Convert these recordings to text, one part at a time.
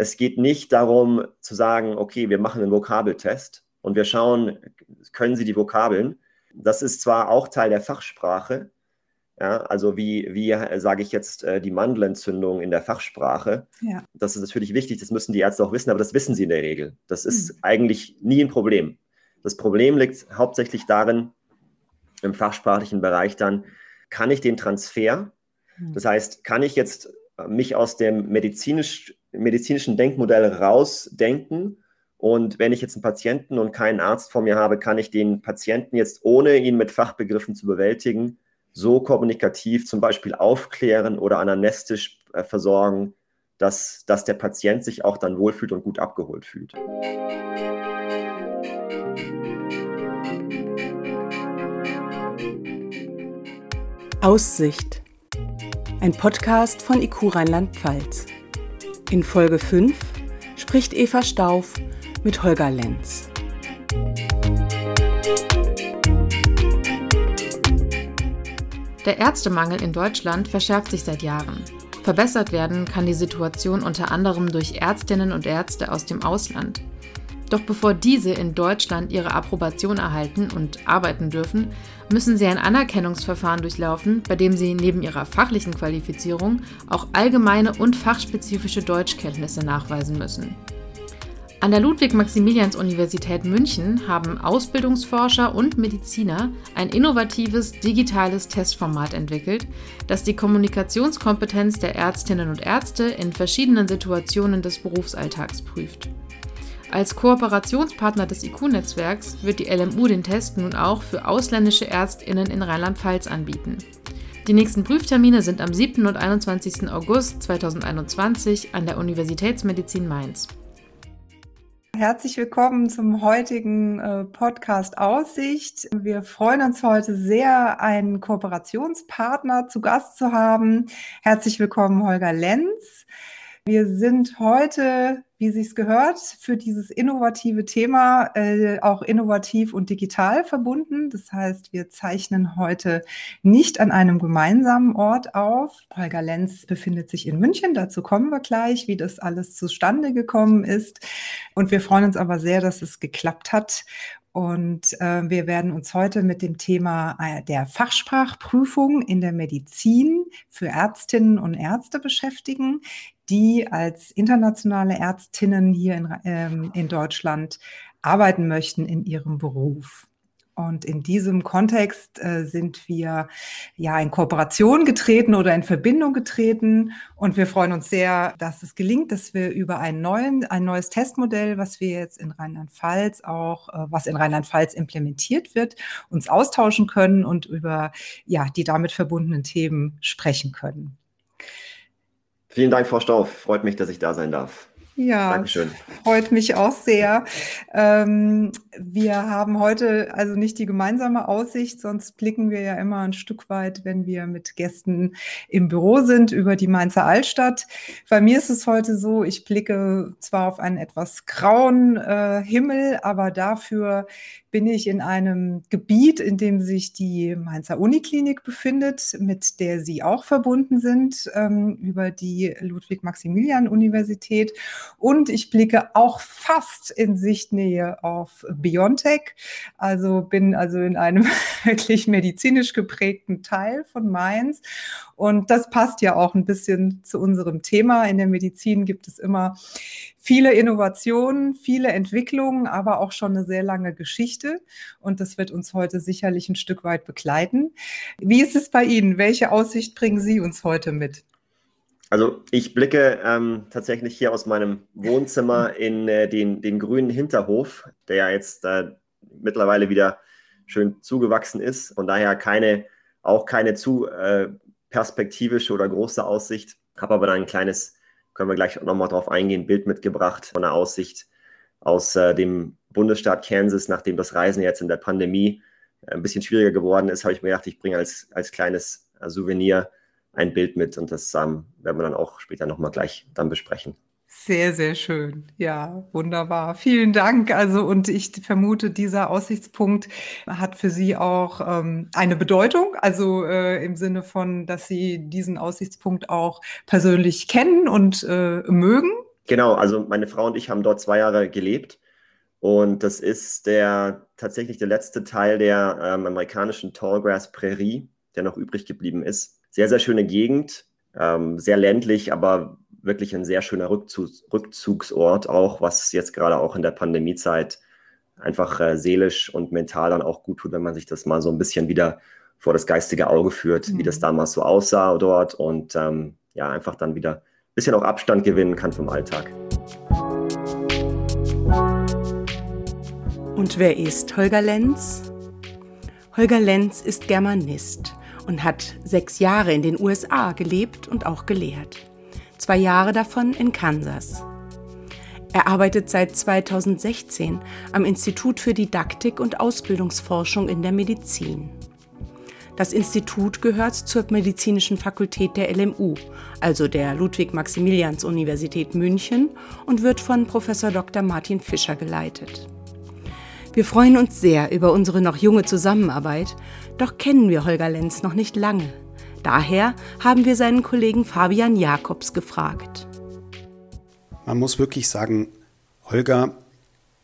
Es geht nicht darum zu sagen, okay, wir machen einen Vokabeltest und wir schauen, können Sie die Vokabeln. Das ist zwar auch Teil der Fachsprache, ja, also wie, wie sage ich jetzt äh, die Mandelentzündung in der Fachsprache. Ja. Das ist natürlich wichtig, das müssen die Ärzte auch wissen, aber das wissen sie in der Regel. Das ist mhm. eigentlich nie ein Problem. Das Problem liegt hauptsächlich darin, im fachsprachlichen Bereich dann, kann ich den Transfer, mhm. das heißt, kann ich jetzt mich aus dem medizinisch, medizinischen Denkmodell rausdenken und wenn ich jetzt einen Patienten und keinen Arzt vor mir habe, kann ich den Patienten jetzt, ohne ihn mit Fachbegriffen zu bewältigen, so kommunikativ zum Beispiel aufklären oder anamnestisch äh, versorgen, dass, dass der Patient sich auch dann wohlfühlt und gut abgeholt fühlt. Aussicht. Ein Podcast von IQ Rheinland-Pfalz. In Folge 5 spricht Eva Stauf mit Holger Lenz. Der Ärztemangel in Deutschland verschärft sich seit Jahren. Verbessert werden kann die Situation unter anderem durch Ärztinnen und Ärzte aus dem Ausland. Doch bevor diese in Deutschland ihre Approbation erhalten und arbeiten dürfen, müssen sie ein Anerkennungsverfahren durchlaufen, bei dem sie neben ihrer fachlichen Qualifizierung auch allgemeine und fachspezifische Deutschkenntnisse nachweisen müssen. An der Ludwig-Maximilians-Universität München haben Ausbildungsforscher und Mediziner ein innovatives digitales Testformat entwickelt, das die Kommunikationskompetenz der Ärztinnen und Ärzte in verschiedenen Situationen des Berufsalltags prüft. Als Kooperationspartner des IQ-Netzwerks wird die LMU den Test nun auch für ausländische Ärztinnen in Rheinland-Pfalz anbieten. Die nächsten Prüftermine sind am 7. und 21. August 2021 an der Universitätsmedizin Mainz. Herzlich willkommen zum heutigen äh, Podcast Aussicht. Wir freuen uns heute sehr, einen Kooperationspartner zu Gast zu haben. Herzlich willkommen, Holger Lenz. Wir sind heute, wie sich's gehört, für dieses innovative Thema äh, auch innovativ und digital verbunden. Das heißt, wir zeichnen heute nicht an einem gemeinsamen Ort auf. Holger Lenz befindet sich in München. Dazu kommen wir gleich, wie das alles zustande gekommen ist. Und wir freuen uns aber sehr, dass es geklappt hat und äh, wir werden uns heute mit dem Thema äh, der Fachsprachprüfung in der Medizin für Ärztinnen und Ärzte beschäftigen die als internationale Ärztinnen hier in, ähm, in Deutschland arbeiten möchten in ihrem Beruf. Und in diesem Kontext äh, sind wir ja in Kooperation getreten oder in Verbindung getreten. Und wir freuen uns sehr, dass es gelingt, dass wir über einen neuen, ein neues Testmodell, was wir jetzt in Rheinland-Pfalz auch, äh, was in Rheinland-Pfalz implementiert wird, uns austauschen können und über ja, die damit verbundenen Themen sprechen können. Vielen Dank, Frau Stauf. Freut mich, dass ich da sein darf. Ja, Dankeschön. freut mich auch sehr. Ähm, wir haben heute also nicht die gemeinsame Aussicht, sonst blicken wir ja immer ein Stück weit, wenn wir mit Gästen im Büro sind, über die Mainzer Altstadt. Bei mir ist es heute so, ich blicke zwar auf einen etwas grauen äh, Himmel, aber dafür bin ich in einem Gebiet, in dem sich die Mainzer Uniklinik befindet, mit der Sie auch verbunden sind, ähm, über die Ludwig-Maximilian-Universität. Und ich blicke auch fast in Sichtnähe auf Biontech. Also bin also in einem wirklich medizinisch geprägten Teil von Mainz. Und das passt ja auch ein bisschen zu unserem Thema. In der Medizin gibt es immer viele Innovationen, viele Entwicklungen, aber auch schon eine sehr lange Geschichte. Und das wird uns heute sicherlich ein Stück weit begleiten. Wie ist es bei Ihnen? Welche Aussicht bringen Sie uns heute mit? Also ich blicke ähm, tatsächlich hier aus meinem Wohnzimmer in äh, den, den grünen Hinterhof, der ja jetzt äh, mittlerweile wieder schön zugewachsen ist. Von daher keine, auch keine zu äh, perspektivische oder große Aussicht. Habe aber dann ein kleines können wir gleich nochmal drauf eingehen, Bild mitgebracht von der Aussicht aus äh, dem Bundesstaat Kansas, nachdem das Reisen jetzt in der Pandemie äh, ein bisschen schwieriger geworden ist, habe ich mir gedacht, ich bringe als, als kleines äh, Souvenir ein Bild mit und das ähm, werden wir dann auch später nochmal gleich dann besprechen. Sehr, sehr schön. Ja, wunderbar. Vielen Dank. Also, und ich vermute, dieser Aussichtspunkt hat für Sie auch ähm, eine Bedeutung. Also äh, im Sinne von, dass Sie diesen Aussichtspunkt auch persönlich kennen und äh, mögen. Genau, also meine Frau und ich haben dort zwei Jahre gelebt. Und das ist der tatsächlich der letzte Teil der ähm, amerikanischen Tallgrass Prärie, der noch übrig geblieben ist. Sehr, sehr schöne Gegend, ähm, sehr ländlich, aber wirklich ein sehr schöner Rückzug, Rückzugsort, auch was jetzt gerade auch in der Pandemiezeit einfach äh, seelisch und mental dann auch gut tut, wenn man sich das mal so ein bisschen wieder vor das geistige Auge führt, mhm. wie das mhm. damals so aussah dort und ähm, ja, einfach dann wieder ein bisschen auch Abstand gewinnen kann vom Alltag. Und wer ist Holger Lenz? Holger Lenz ist Germanist und hat sechs Jahre in den USA gelebt und auch gelehrt. Zwei Jahre davon in Kansas. Er arbeitet seit 2016 am Institut für Didaktik und Ausbildungsforschung in der Medizin. Das Institut gehört zur medizinischen Fakultät der LMU, also der Ludwig-Maximilians-Universität München, und wird von Prof. Dr. Martin Fischer geleitet. Wir freuen uns sehr über unsere noch junge Zusammenarbeit, doch kennen wir Holger Lenz noch nicht lange. Daher haben wir seinen Kollegen Fabian Jakobs gefragt. Man muss wirklich sagen, Holger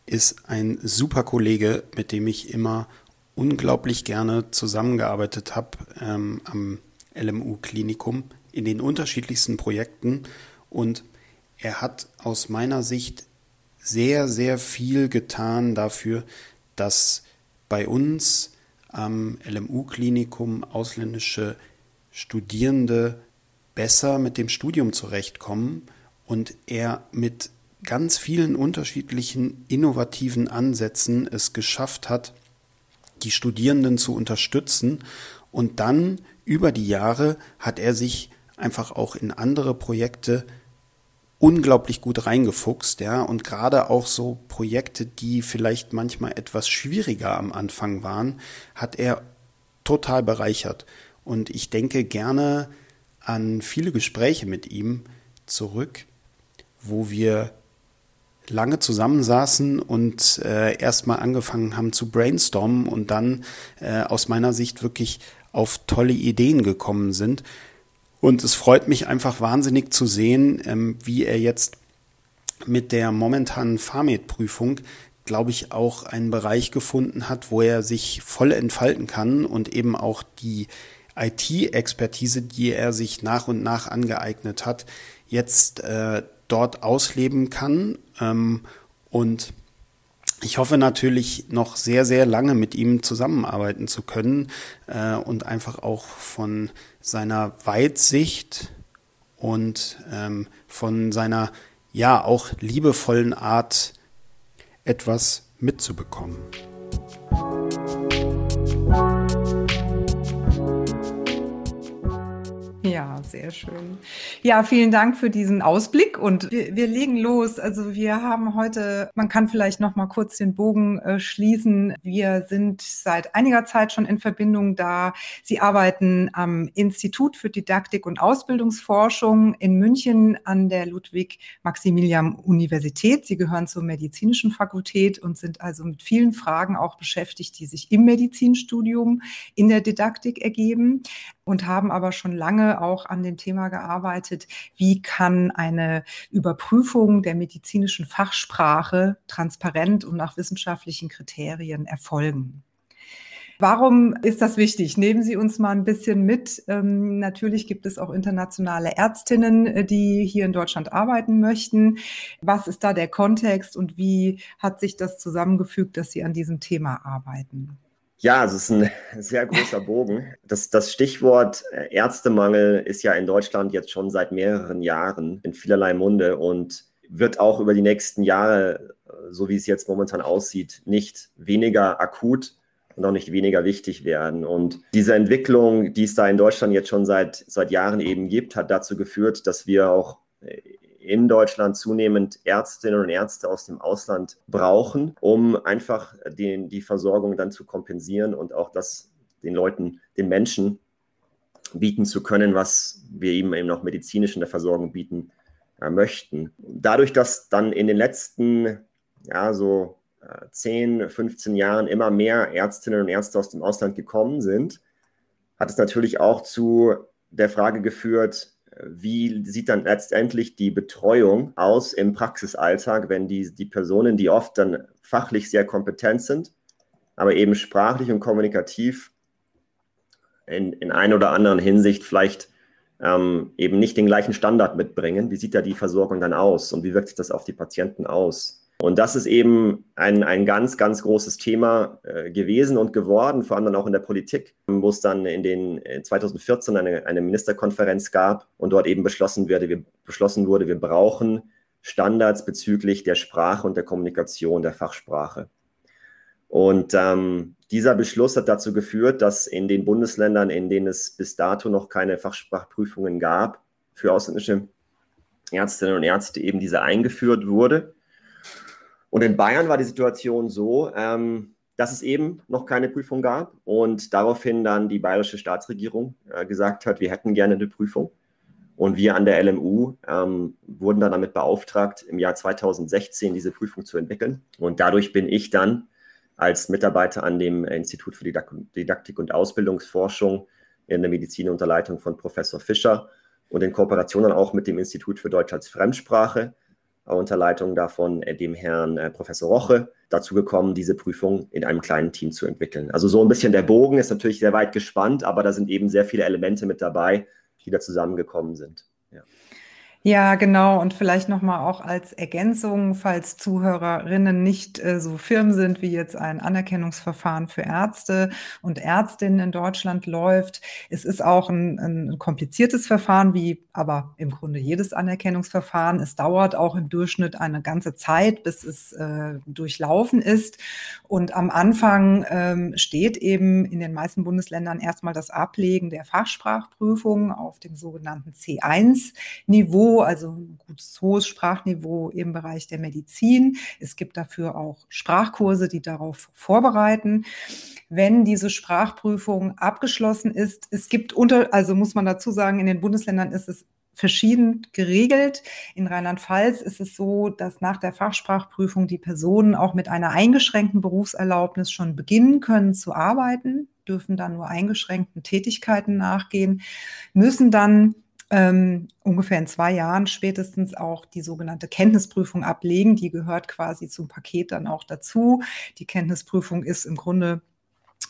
ist ein super Kollege, mit dem ich immer unglaublich gerne zusammengearbeitet habe ähm, am LMU-Klinikum in den unterschiedlichsten Projekten. Und er hat aus meiner Sicht sehr, sehr viel getan dafür, dass bei uns am LMU-Klinikum ausländische Studierende besser mit dem Studium zurechtkommen und er mit ganz vielen unterschiedlichen innovativen Ansätzen es geschafft hat, die Studierenden zu unterstützen. Und dann über die Jahre hat er sich einfach auch in andere Projekte unglaublich gut reingefuchst, ja, und gerade auch so Projekte, die vielleicht manchmal etwas schwieriger am Anfang waren, hat er total bereichert. Und ich denke gerne an viele Gespräche mit ihm zurück, wo wir lange zusammensaßen und äh, erstmal angefangen haben zu brainstormen und dann äh, aus meiner Sicht wirklich auf tolle Ideen gekommen sind. Und es freut mich einfach wahnsinnig zu sehen, ähm, wie er jetzt mit der momentanen Pharmed-Prüfung, glaube ich, auch einen Bereich gefunden hat, wo er sich voll entfalten kann und eben auch die IT-Expertise, die er sich nach und nach angeeignet hat, jetzt äh, dort ausleben kann. Ähm, und ich hoffe natürlich noch sehr, sehr lange mit ihm zusammenarbeiten zu können äh, und einfach auch von seiner Weitsicht und ähm, von seiner ja auch liebevollen Art etwas mitzubekommen. Ja, sehr schön. Ja, vielen Dank für diesen Ausblick und wir, wir legen los. Also wir haben heute, man kann vielleicht noch mal kurz den Bogen äh, schließen. Wir sind seit einiger Zeit schon in Verbindung da. Sie arbeiten am Institut für Didaktik und Ausbildungsforschung in München an der Ludwig-Maximilian-Universität. Sie gehören zur medizinischen Fakultät und sind also mit vielen Fragen auch beschäftigt, die sich im Medizinstudium in der Didaktik ergeben und haben aber schon lange auch an dem Thema gearbeitet, wie kann eine Überprüfung der medizinischen Fachsprache transparent und nach wissenschaftlichen Kriterien erfolgen. Warum ist das wichtig? Nehmen Sie uns mal ein bisschen mit. Ähm, natürlich gibt es auch internationale Ärztinnen, äh, die hier in Deutschland arbeiten möchten. Was ist da der Kontext und wie hat sich das zusammengefügt, dass Sie an diesem Thema arbeiten? Ja, es ist ein sehr großer Bogen. Das, das Stichwort äh, Ärztemangel ist ja in Deutschland jetzt schon seit mehreren Jahren in vielerlei Munde und wird auch über die nächsten Jahre, äh, so wie es jetzt momentan aussieht, nicht weniger akut und auch nicht weniger wichtig werden. Und diese Entwicklung, die es da in Deutschland jetzt schon seit, seit Jahren eben gibt, hat dazu geführt, dass wir auch äh, in Deutschland zunehmend Ärztinnen und Ärzte aus dem Ausland brauchen, um einfach den, die Versorgung dann zu kompensieren und auch das den Leuten, den Menschen bieten zu können, was wir eben eben noch medizinisch in der Versorgung bieten äh, möchten. Dadurch, dass dann in den letzten, ja, so äh, 10, 15 Jahren immer mehr Ärztinnen und Ärzte aus dem Ausland gekommen sind, hat es natürlich auch zu der Frage geführt, wie sieht dann letztendlich die Betreuung aus im Praxisalltag, wenn die, die Personen, die oft dann fachlich sehr kompetent sind, aber eben sprachlich und kommunikativ in, in einer oder anderen Hinsicht vielleicht ähm, eben nicht den gleichen Standard mitbringen. Wie sieht da die Versorgung dann aus und wie wirkt sich das auf die Patienten aus? Und das ist eben ein, ein ganz, ganz großes Thema äh, gewesen und geworden, vor allem dann auch in der Politik, wo es dann in den in 2014 eine, eine Ministerkonferenz gab und dort eben beschlossen, werde, wir, beschlossen wurde, wir brauchen Standards bezüglich der Sprache und der Kommunikation der Fachsprache. Und ähm, dieser Beschluss hat dazu geführt, dass in den Bundesländern, in denen es bis dato noch keine Fachsprachprüfungen gab, für ausländische Ärztinnen und Ärzte eben diese eingeführt wurde. Und in Bayern war die Situation so, ähm, dass es eben noch keine Prüfung gab und daraufhin dann die bayerische Staatsregierung äh, gesagt hat, wir hätten gerne eine Prüfung. Und wir an der LMU ähm, wurden dann damit beauftragt, im Jahr 2016 diese Prüfung zu entwickeln. Und dadurch bin ich dann als Mitarbeiter an dem Institut für Didaktik und Ausbildungsforschung in der Medizin unter Leitung von Professor Fischer und in Kooperation dann auch mit dem Institut für Deutsch als Fremdsprache unter Leitung davon äh, dem Herrn äh, Professor Roche dazu gekommen, diese Prüfung in einem kleinen Team zu entwickeln. Also so ein bisschen der Bogen ist natürlich sehr weit gespannt, aber da sind eben sehr viele Elemente mit dabei, die da zusammengekommen sind. Ja. Genau. Und vielleicht nochmal auch als Ergänzung, falls Zuhörerinnen nicht äh, so firm sind, wie jetzt ein Anerkennungsverfahren für Ärzte und Ärztinnen in Deutschland läuft. Es ist auch ein, ein kompliziertes Verfahren, wie aber im Grunde jedes Anerkennungsverfahren. Es dauert auch im Durchschnitt eine ganze Zeit, bis es äh, durchlaufen ist. Und am Anfang ähm, steht eben in den meisten Bundesländern erstmal das Ablegen der Fachsprachprüfung auf dem sogenannten C1-Niveau also ein gutes hohes Sprachniveau im Bereich der Medizin. Es gibt dafür auch Sprachkurse, die darauf vorbereiten. Wenn diese Sprachprüfung abgeschlossen ist, es gibt unter, also muss man dazu sagen, in den Bundesländern ist es verschieden geregelt. In Rheinland-Pfalz ist es so, dass nach der Fachsprachprüfung die Personen auch mit einer eingeschränkten Berufserlaubnis schon beginnen können zu arbeiten, dürfen dann nur eingeschränkten Tätigkeiten nachgehen, müssen dann ähm, ungefähr in zwei Jahren spätestens auch die sogenannte Kenntnisprüfung ablegen. Die gehört quasi zum Paket dann auch dazu. Die Kenntnisprüfung ist im Grunde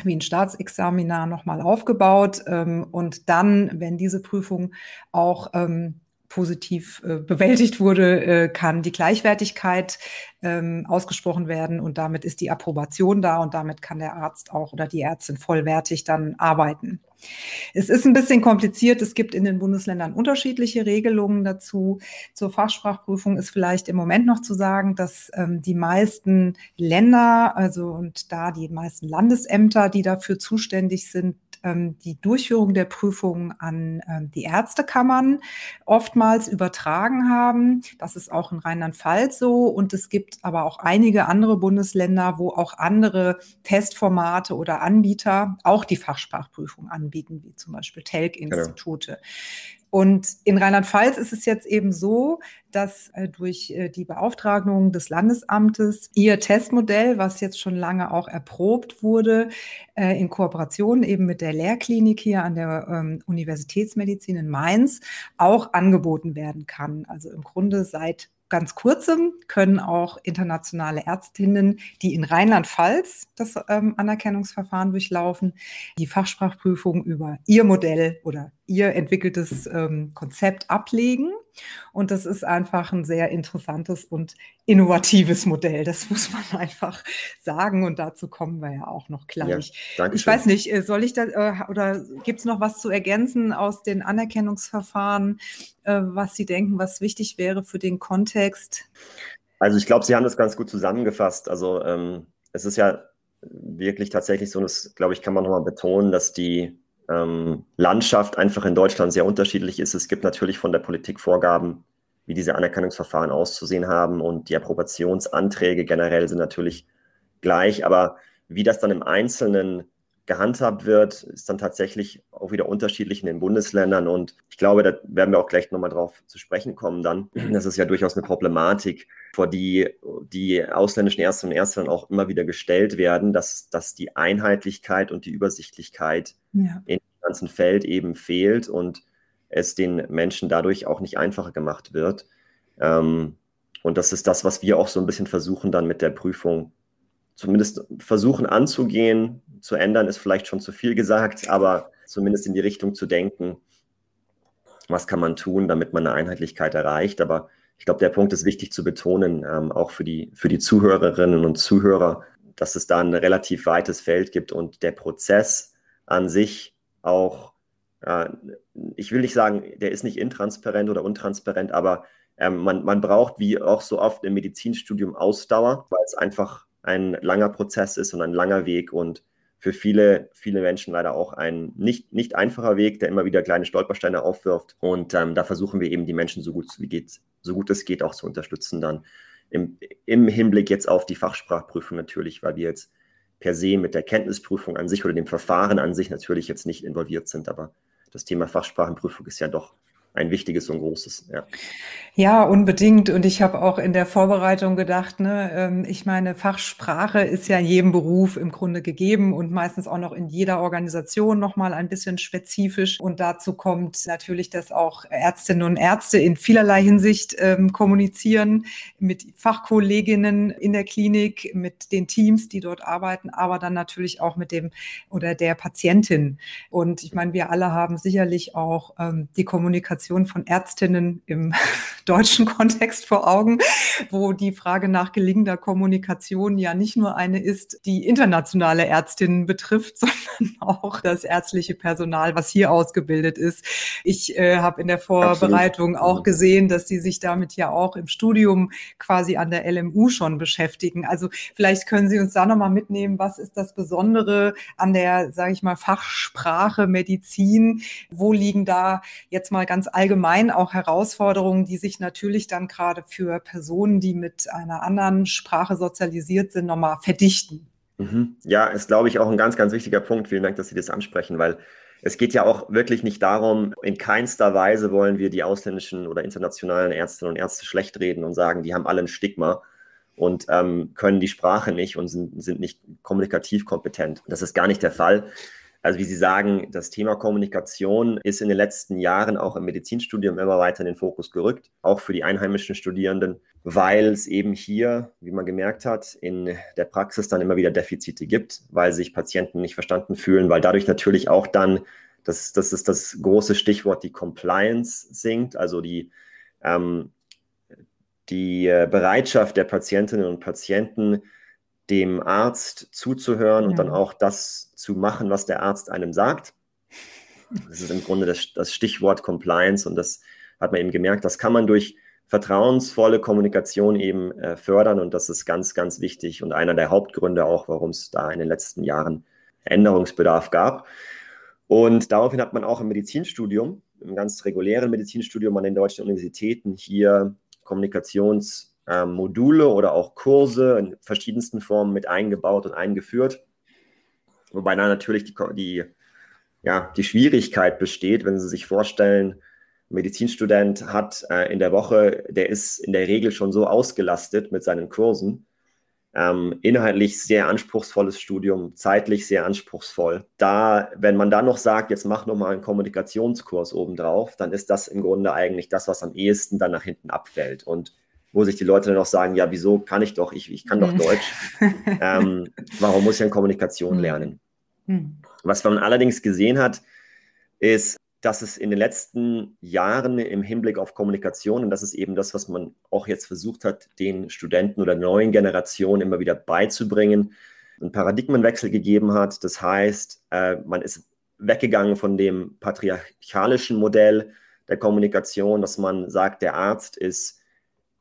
wie ein Staatsexaminar nochmal aufgebaut. Ähm, und dann, wenn diese Prüfung auch ähm, positiv äh, bewältigt wurde, äh, kann die Gleichwertigkeit ähm, ausgesprochen werden und damit ist die Approbation da und damit kann der Arzt auch oder die Ärztin vollwertig dann arbeiten. Es ist ein bisschen kompliziert. Es gibt in den Bundesländern unterschiedliche Regelungen dazu. Zur Fachsprachprüfung ist vielleicht im Moment noch zu sagen, dass ähm, die meisten Länder, also und da die meisten Landesämter, die dafür zuständig sind, ähm, die Durchführung der Prüfung an ähm, die Ärztekammern oftmals übertragen haben. Das ist auch in Rheinland-Pfalz so. Und es gibt aber auch einige andere Bundesländer, wo auch andere Testformate oder Anbieter auch die Fachsprachprüfung anbieten, wie zum Beispiel Telk-Institute. Genau. Und in Rheinland-Pfalz ist es jetzt eben so, dass äh, durch äh, die Beauftragung des Landesamtes ihr Testmodell, was jetzt schon lange auch erprobt wurde, äh, in Kooperation eben mit der Lehrklinik hier an der ähm, Universitätsmedizin in Mainz auch angeboten werden kann. Also im Grunde seit ganz kurzem können auch internationale Ärztinnen, die in Rheinland-Pfalz das ähm, Anerkennungsverfahren durchlaufen, die Fachsprachprüfung über ihr Modell oder ihr entwickeltes ähm, Konzept ablegen. Und das ist einfach ein sehr interessantes und innovatives Modell. Das muss man einfach sagen. Und dazu kommen wir ja auch noch gleich. Ja, ich weiß nicht, äh, soll ich da äh, oder gibt es noch was zu ergänzen aus den Anerkennungsverfahren, äh, was Sie denken, was wichtig wäre für den Kontext? Also ich glaube, Sie haben das ganz gut zusammengefasst. Also ähm, es ist ja wirklich tatsächlich so, das glaube ich, kann man nochmal betonen, dass die ähm, Landschaft einfach in Deutschland sehr unterschiedlich ist. Es gibt natürlich von der Politik Vorgaben, wie diese Anerkennungsverfahren auszusehen haben und die Approbationsanträge generell sind natürlich gleich, aber wie das dann im Einzelnen gehandhabt wird, ist dann tatsächlich auch wieder unterschiedlich in den Bundesländern. Und ich glaube, da werden wir auch gleich nochmal drauf zu sprechen kommen dann. Das ist ja durchaus eine Problematik, vor die die ausländischen Ärztinnen und Ärzte dann auch immer wieder gestellt werden, dass, dass die Einheitlichkeit und die Übersichtlichkeit ja. in dem ganzen Feld eben fehlt. Und es den Menschen dadurch auch nicht einfacher gemacht wird. Ähm, und das ist das, was wir auch so ein bisschen versuchen, dann mit der Prüfung zumindest versuchen anzugehen. Zu ändern ist vielleicht schon zu viel gesagt, aber zumindest in die Richtung zu denken, was kann man tun, damit man eine Einheitlichkeit erreicht. Aber ich glaube, der Punkt ist wichtig zu betonen, ähm, auch für die, für die Zuhörerinnen und Zuhörer, dass es da ein relativ weites Feld gibt und der Prozess an sich auch, äh, ich will nicht sagen, der ist nicht intransparent oder untransparent, aber ähm, man, man braucht wie auch so oft im Medizinstudium Ausdauer, weil es einfach ein langer Prozess ist und ein langer Weg und für viele, viele Menschen leider auch ein nicht, nicht einfacher Weg, der immer wieder kleine Stolpersteine aufwirft. Und ähm, da versuchen wir eben die Menschen so gut, wie geht, so gut es geht auch zu unterstützen dann. Im, Im Hinblick jetzt auf die Fachsprachprüfung natürlich, weil wir jetzt per se mit der Kenntnisprüfung an sich oder dem Verfahren an sich natürlich jetzt nicht involviert sind. Aber das Thema Fachsprachenprüfung ist ja doch ein wichtiges und großes. Ja, ja unbedingt. Und ich habe auch in der Vorbereitung gedacht, ne, ähm, ich meine, Fachsprache ist ja in jedem Beruf im Grunde gegeben und meistens auch noch in jeder Organisation nochmal ein bisschen spezifisch. Und dazu kommt natürlich, dass auch Ärztinnen und Ärzte in vielerlei Hinsicht ähm, kommunizieren mit Fachkolleginnen in der Klinik, mit den Teams, die dort arbeiten, aber dann natürlich auch mit dem oder der Patientin. Und ich meine, wir alle haben sicherlich auch ähm, die Kommunikation Kommunikation von Ärztinnen im deutschen Kontext vor Augen, wo die Frage nach gelingender Kommunikation ja nicht nur eine ist, die internationale Ärztinnen betrifft, sondern auch das ärztliche Personal, was hier ausgebildet ist. Ich äh, habe in der Vorbereitung Absolut. auch gesehen, dass sie sich damit ja auch im Studium quasi an der LMU schon beschäftigen. Also vielleicht können Sie uns da nochmal mitnehmen, was ist das Besondere an der, sage ich mal, Fachsprache Medizin? Wo liegen da jetzt mal ganz allgemein auch Herausforderungen, die sich natürlich dann gerade für Personen, die mit einer anderen Sprache sozialisiert sind, nochmal verdichten. Mhm. Ja, ist, glaube ich, auch ein ganz, ganz wichtiger Punkt. Vielen Dank, dass Sie das ansprechen, weil es geht ja auch wirklich nicht darum, in keinster Weise wollen wir die ausländischen oder internationalen Ärztinnen und Ärzte schlecht reden und sagen, die haben alle ein Stigma und ähm, können die Sprache nicht und sind, sind nicht kommunikativ kompetent. Das ist gar nicht der Fall. Also wie Sie sagen, das Thema Kommunikation ist in den letzten Jahren auch im Medizinstudium immer weiter in den Fokus gerückt, auch für die einheimischen Studierenden, weil es eben hier, wie man gemerkt hat, in der Praxis dann immer wieder Defizite gibt, weil sich Patienten nicht verstanden fühlen, weil dadurch natürlich auch dann, das, das ist das große Stichwort, die Compliance sinkt, also die, ähm, die äh, Bereitschaft der Patientinnen und Patienten, dem Arzt zuzuhören ja. und dann auch das zu machen, was der Arzt einem sagt. Das ist im Grunde das, das, Stichwort Compliance und das hat man eben gemerkt, das kann man durch vertrauensvolle Kommunikation eben äh, fördern und das ist ganz, ganz wichtig und einer der Hauptgründe auch, warum es da in den letzten Jahren Änderungsbedarf gab. Und daraufhin hat man auch im Medizinstudium, im ganz regulären Medizinstudium an den deutschen Universitäten hier Kommunikations- ähm, Module oder auch Kurse in verschiedensten Formen mit eingebaut und eingeführt. Wobei da natürlich die, die, ja, die Schwierigkeit besteht, wenn Sie sich vorstellen, ein Medizinstudent hat äh, in der Woche, der ist in der Regel schon so ausgelastet mit seinen Kursen, ähm, inhaltlich sehr anspruchsvolles Studium, zeitlich sehr anspruchsvoll. Da, wenn man dann noch sagt, jetzt mach nochmal einen Kommunikationskurs obendrauf, dann ist das im Grunde eigentlich das, was am ehesten dann nach hinten abfällt. Und wo sich die Leute dann auch sagen, ja, wieso kann ich doch, ich, ich kann doch. Deutsch. ähm, warum muss ich dann Kommunikation mhm. lernen? Mhm. Was man allerdings gesehen hat, ist, dass es in den letzten Jahren im Hinblick auf Kommunikation, und das ist eben das, was man auch jetzt versucht hat, den Studenten oder neuen Generationen immer wieder beizubringen, einen Paradigmenwechsel gegeben hat. Das heißt, äh, man ist weggegangen von dem patriarchalischen Modell der Kommunikation, dass man sagt, der Arzt ist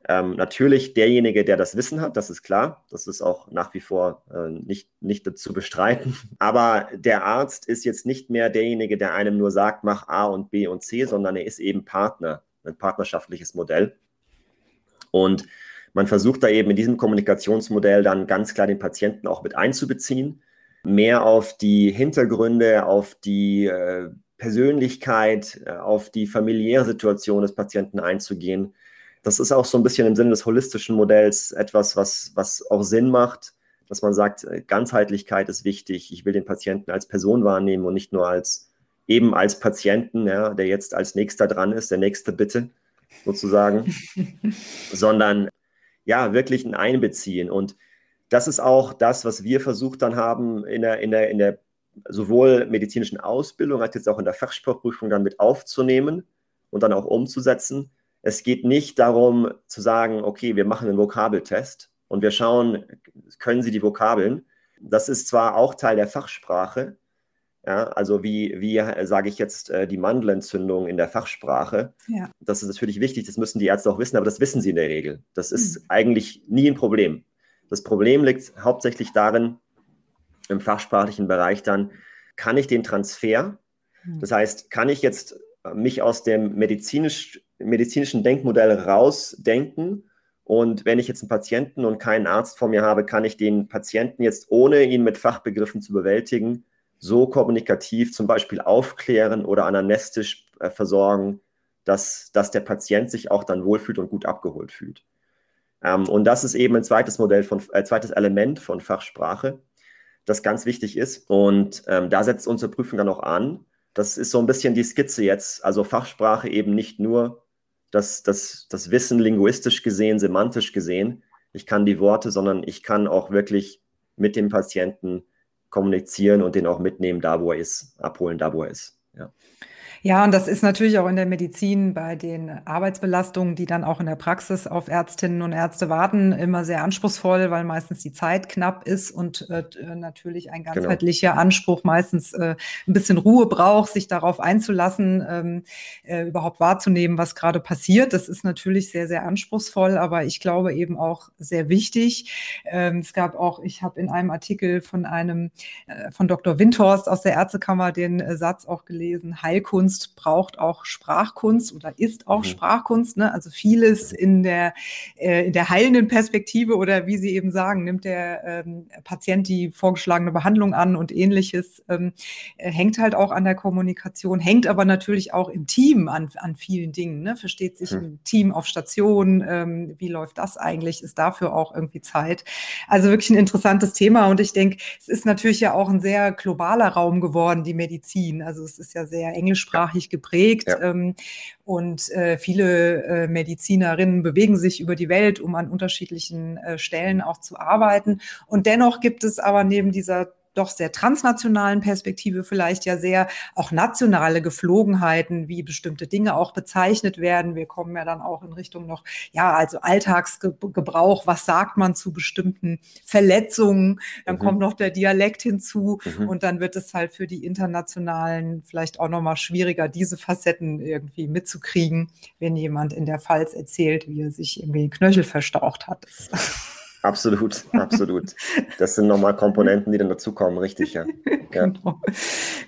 ähm, natürlich derjenige, der das Wissen hat, das ist klar. Das ist auch nach wie vor äh, nicht, nicht zu bestreiten. Aber der Arzt ist jetzt nicht mehr derjenige, der einem nur sagt, mach A und B und C, sondern er ist eben Partner, ein partnerschaftliches Modell. Und man versucht da eben in diesem Kommunikationsmodell dann ganz klar den Patienten auch mit einzubeziehen, mehr auf die Hintergründe, auf die äh, Persönlichkeit, äh, auf die familiäre Situation des Patienten einzugehen das ist auch so ein bisschen im Sinne des holistischen Modells etwas, was, was auch Sinn macht, dass man sagt, äh, Ganzheitlichkeit ist wichtig. Ich will den Patienten als Person wahrnehmen und nicht nur als eben als Patienten, ja, der jetzt als nächster dran ist, der nächste bitte sozusagen, sondern ja, wirklich ein Einbeziehen. Und das ist auch das, was wir versucht dann haben, in der, in der, in der sowohl medizinischen Ausbildung als jetzt auch in der Fachsprachprüfung dann mit aufzunehmen und dann auch umzusetzen. Es geht nicht darum zu sagen, okay, wir machen einen Vokabeltest und wir schauen, können Sie die Vokabeln. Das ist zwar auch Teil der Fachsprache, ja, also wie, wie sage ich jetzt äh, die Mandelentzündung in der Fachsprache. Ja. Das ist natürlich wichtig, das müssen die Ärzte auch wissen, aber das wissen sie in der Regel. Das ist mhm. eigentlich nie ein Problem. Das Problem liegt hauptsächlich darin, im fachsprachlichen Bereich dann, kann ich den Transfer, mhm. das heißt, kann ich jetzt mich aus dem medizinisch, medizinischen Denkmodell rausdenken und wenn ich jetzt einen Patienten und keinen Arzt vor mir habe, kann ich den Patienten jetzt, ohne ihn mit Fachbegriffen zu bewältigen, so kommunikativ zum Beispiel aufklären oder anamnestisch äh, versorgen, dass, dass der Patient sich auch dann wohlfühlt und gut abgeholt fühlt. Ähm, und das ist eben ein zweites Modell von, äh, zweites Element von Fachsprache, das ganz wichtig ist. Und ähm, da setzt unsere Prüfung dann auch an. Das ist so ein bisschen die Skizze jetzt. Also Fachsprache eben nicht nur das, das, das Wissen linguistisch gesehen, semantisch gesehen. Ich kann die Worte, sondern ich kann auch wirklich mit dem Patienten kommunizieren und den auch mitnehmen, da wo er ist, abholen, da wo er ist. Ja. Ja, und das ist natürlich auch in der Medizin bei den Arbeitsbelastungen, die dann auch in der Praxis auf Ärztinnen und Ärzte warten, immer sehr anspruchsvoll, weil meistens die Zeit knapp ist und äh, natürlich ein genau. ganzheitlicher genau. Anspruch meistens äh, ein bisschen Ruhe braucht, sich darauf einzulassen, ähm, äh, überhaupt wahrzunehmen, was gerade passiert. Das ist natürlich sehr, sehr anspruchsvoll, aber ich glaube eben auch sehr wichtig. Ähm, es gab auch, ich habe in einem Artikel von einem, äh, von Dr. Windhorst aus der Ärztekammer den äh, Satz auch gelesen, Heilkunst Kunst braucht auch Sprachkunst oder ist auch mhm. Sprachkunst. Ne? Also vieles in der, äh, in der heilenden Perspektive oder wie Sie eben sagen, nimmt der ähm, Patient die vorgeschlagene Behandlung an und ähnliches, ähm, äh, hängt halt auch an der Kommunikation, hängt aber natürlich auch im Team an, an vielen Dingen. Ne? Versteht sich mhm. ein Team auf Station, ähm, wie läuft das eigentlich? Ist dafür auch irgendwie Zeit? Also wirklich ein interessantes Thema und ich denke, es ist natürlich ja auch ein sehr globaler Raum geworden, die Medizin. Also es ist ja sehr englischsprachig mehrsprachig geprägt. Ja. Ähm, und äh, viele äh, Medizinerinnen bewegen sich über die Welt, um an unterschiedlichen äh, Stellen auch zu arbeiten. Und dennoch gibt es aber neben dieser doch sehr transnationalen Perspektive vielleicht ja sehr auch nationale Geflogenheiten, wie bestimmte Dinge auch bezeichnet werden. Wir kommen ja dann auch in Richtung noch, ja, also Alltagsgebrauch. Was sagt man zu bestimmten Verletzungen? Dann mhm. kommt noch der Dialekt hinzu mhm. und dann wird es halt für die internationalen vielleicht auch nochmal schwieriger, diese Facetten irgendwie mitzukriegen, wenn jemand in der Pfalz erzählt, wie er sich irgendwie den Knöchel verstaucht hat. Absolut, absolut. Das sind nochmal Komponenten, die dann dazukommen, richtig, ja. ja. Genau.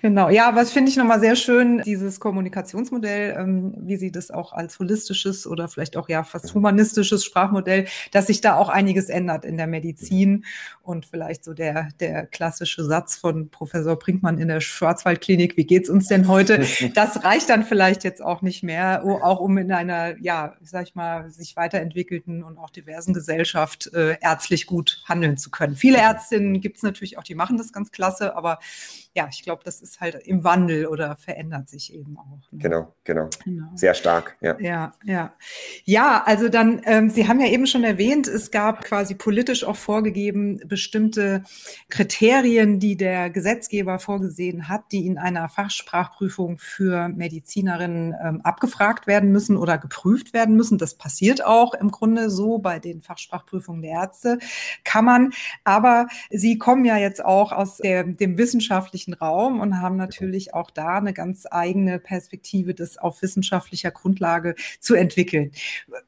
genau. Ja, es finde ich nochmal sehr schön, dieses Kommunikationsmodell, ähm, wie Sie das auch als holistisches oder vielleicht auch ja fast mhm. humanistisches Sprachmodell, dass sich da auch einiges ändert in der Medizin und vielleicht so der, der klassische Satz von Professor Brinkmann in der Schwarzwaldklinik, wie geht's uns denn heute? Das reicht dann vielleicht jetzt auch nicht mehr, auch um in einer, ja, sag ich mal, sich weiterentwickelten und auch diversen Gesellschaft äh, ärztlich gut handeln zu können. Viele Ärztinnen gibt es natürlich auch, die machen das ganz klasse, aber ja, ich glaube, das ist halt im Wandel oder verändert sich eben auch. Ne? Genau, genau, genau, Sehr stark, ja. Ja, ja. Ja, also dann, ähm, Sie haben ja eben schon erwähnt, es gab quasi politisch auch vorgegeben bestimmte Kriterien, die der Gesetzgeber vorgesehen hat, die in einer Fachsprachprüfung für Medizinerinnen ähm, abgefragt werden müssen oder geprüft werden müssen. Das passiert auch im Grunde so bei den Fachsprachprüfungen der Ärzte. Kann man, aber Sie kommen ja jetzt auch aus der, dem wissenschaftlichen Raum und haben natürlich auch da eine ganz eigene Perspektive, das auf wissenschaftlicher Grundlage zu entwickeln.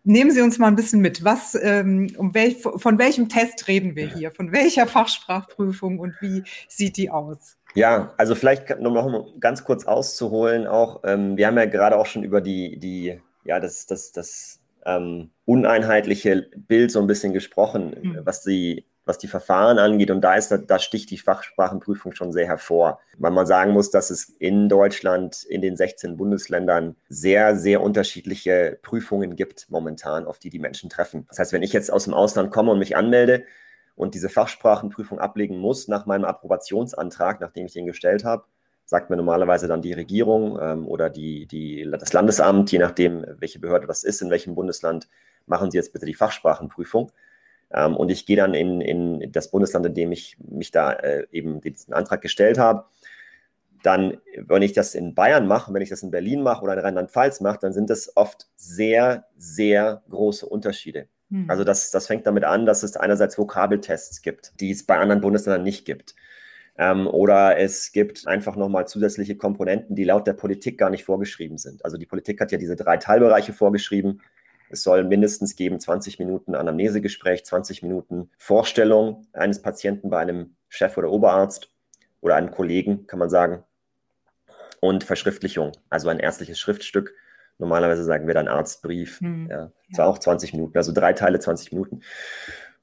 Nehmen Sie uns mal ein bisschen mit. Was, ähm, um welch, von welchem Test reden wir hier? Von welcher Fachsprachprüfung und wie sieht die aus? Ja, also vielleicht noch mal ganz kurz auszuholen auch. Ähm, wir haben ja gerade auch schon über die, die ja, das, das, das ähm, uneinheitliche Bild so ein bisschen gesprochen, mhm. was die was die Verfahren angeht. Und da ist, da sticht die Fachsprachenprüfung schon sehr hervor. Weil man sagen muss, dass es in Deutschland, in den 16 Bundesländern sehr, sehr unterschiedliche Prüfungen gibt momentan, auf die die Menschen treffen. Das heißt, wenn ich jetzt aus dem Ausland komme und mich anmelde und diese Fachsprachenprüfung ablegen muss nach meinem Approbationsantrag, nachdem ich den gestellt habe, sagt mir normalerweise dann die Regierung ähm, oder die, die, das Landesamt, je nachdem, welche Behörde das ist, in welchem Bundesland, machen Sie jetzt bitte die Fachsprachenprüfung. Ähm, und ich gehe dann in, in das Bundesland, in dem ich mich da äh, eben diesen Antrag gestellt habe. Dann, wenn ich das in Bayern mache, wenn ich das in Berlin mache oder in Rheinland-Pfalz mache, dann sind das oft sehr, sehr große Unterschiede. Hm. Also das, das fängt damit an, dass es einerseits Vokabeltests gibt, die es bei anderen Bundesländern nicht gibt. Ähm, oder es gibt einfach nochmal zusätzliche Komponenten, die laut der Politik gar nicht vorgeschrieben sind. Also die Politik hat ja diese drei Teilbereiche vorgeschrieben. Es soll mindestens geben 20 Minuten Anamnesegespräch, 20 Minuten Vorstellung eines Patienten bei einem Chef oder Oberarzt oder einem Kollegen, kann man sagen. Und Verschriftlichung, also ein ärztliches Schriftstück. Normalerweise sagen wir dann Arztbrief. Hm. Ja, zwar ja. auch 20 Minuten, also drei Teile 20 Minuten.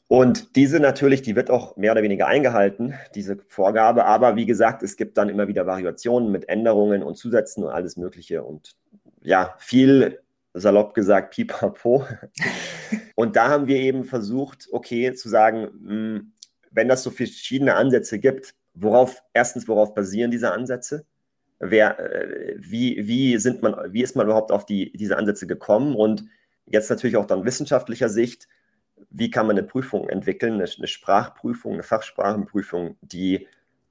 Und diese natürlich, die wird auch mehr oder weniger eingehalten, diese Vorgabe. Aber wie gesagt, es gibt dann immer wieder Variationen mit Änderungen und Zusätzen und alles Mögliche. Und ja, viel salopp gesagt, pipapo. Und da haben wir eben versucht, okay, zu sagen, hm, wenn das so verschiedene Ansätze gibt, worauf, erstens, worauf basieren diese Ansätze? Wer, äh, wie, wie, sind man, wie ist man überhaupt auf die, diese Ansätze gekommen? Und jetzt natürlich auch dann wissenschaftlicher Sicht, wie kann man eine Prüfung entwickeln, eine, eine Sprachprüfung, eine Fachsprachenprüfung, die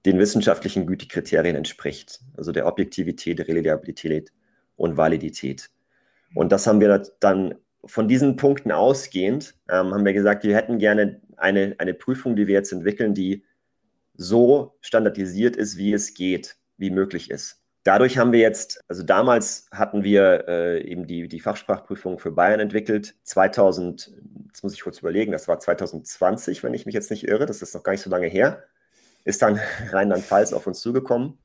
den wissenschaftlichen Gütekriterien entspricht, also der Objektivität, Reliabilität und Validität. Und das haben wir dann von diesen Punkten ausgehend, ähm, haben wir gesagt, wir hätten gerne eine, eine Prüfung, die wir jetzt entwickeln, die so standardisiert ist, wie es geht, wie möglich ist. Dadurch haben wir jetzt, also damals hatten wir äh, eben die, die Fachsprachprüfung für Bayern entwickelt. 2000, jetzt muss ich kurz überlegen, das war 2020, wenn ich mich jetzt nicht irre, das ist noch gar nicht so lange her, ist dann Rheinland-Pfalz auf uns zugekommen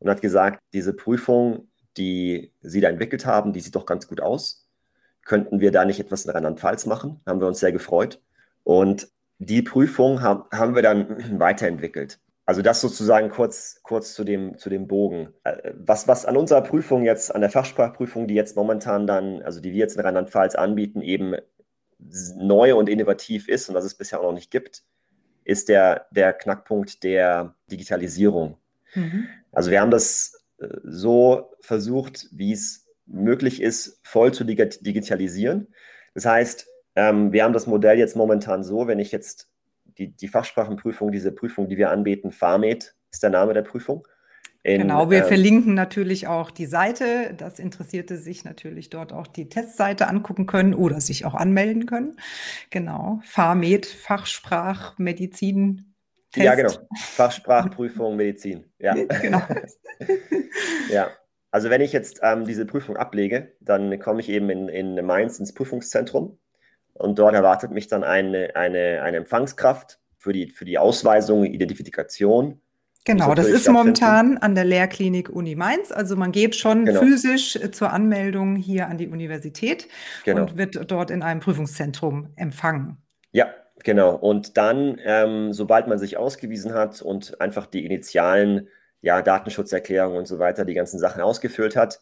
und hat gesagt, diese Prüfung, die Sie da entwickelt haben, die sieht doch ganz gut aus. Könnten wir da nicht etwas in Rheinland-Pfalz machen? Haben wir uns sehr gefreut. Und die Prüfung haben, haben wir dann weiterentwickelt. Also das sozusagen kurz, kurz zu, dem, zu dem Bogen. Äh, was, was an unserer Prüfung jetzt, an der Fachsprachprüfung, die jetzt momentan dann, also die wir jetzt in Rheinland-Pfalz anbieten, eben neu und innovativ ist und was es bisher auch noch nicht gibt, ist der, der Knackpunkt der Digitalisierung. Mhm. Also wir haben das äh, so versucht, wie es möglich ist, voll zu digitalisieren. Das heißt, ähm, wir haben das Modell jetzt momentan so, wenn ich jetzt die, die Fachsprachenprüfung, diese Prüfung, die wir anbieten, FARMED ist der Name der Prüfung. In, genau, wir äh, verlinken natürlich auch die Seite, dass Interessierte sich natürlich dort auch die Testseite angucken können oder sich auch anmelden können. Genau, FARMED, Fachsprachmedizin. Test. Ja, genau. Fachsprachprüfung Medizin. Ja. genau. ja. Also wenn ich jetzt ähm, diese Prüfung ablege, dann komme ich eben in, in Mainz ins Prüfungszentrum und dort erwartet mich dann eine, eine, eine Empfangskraft für die, für die Ausweisung, Identifikation. Genau, das ist momentan an der Lehrklinik Uni Mainz. Also man geht schon genau. physisch zur Anmeldung hier an die Universität genau. und wird dort in einem Prüfungszentrum empfangen. Ja, genau. Und dann, ähm, sobald man sich ausgewiesen hat und einfach die initialen ja, Datenschutzerklärung und so weiter, die ganzen Sachen ausgefüllt hat,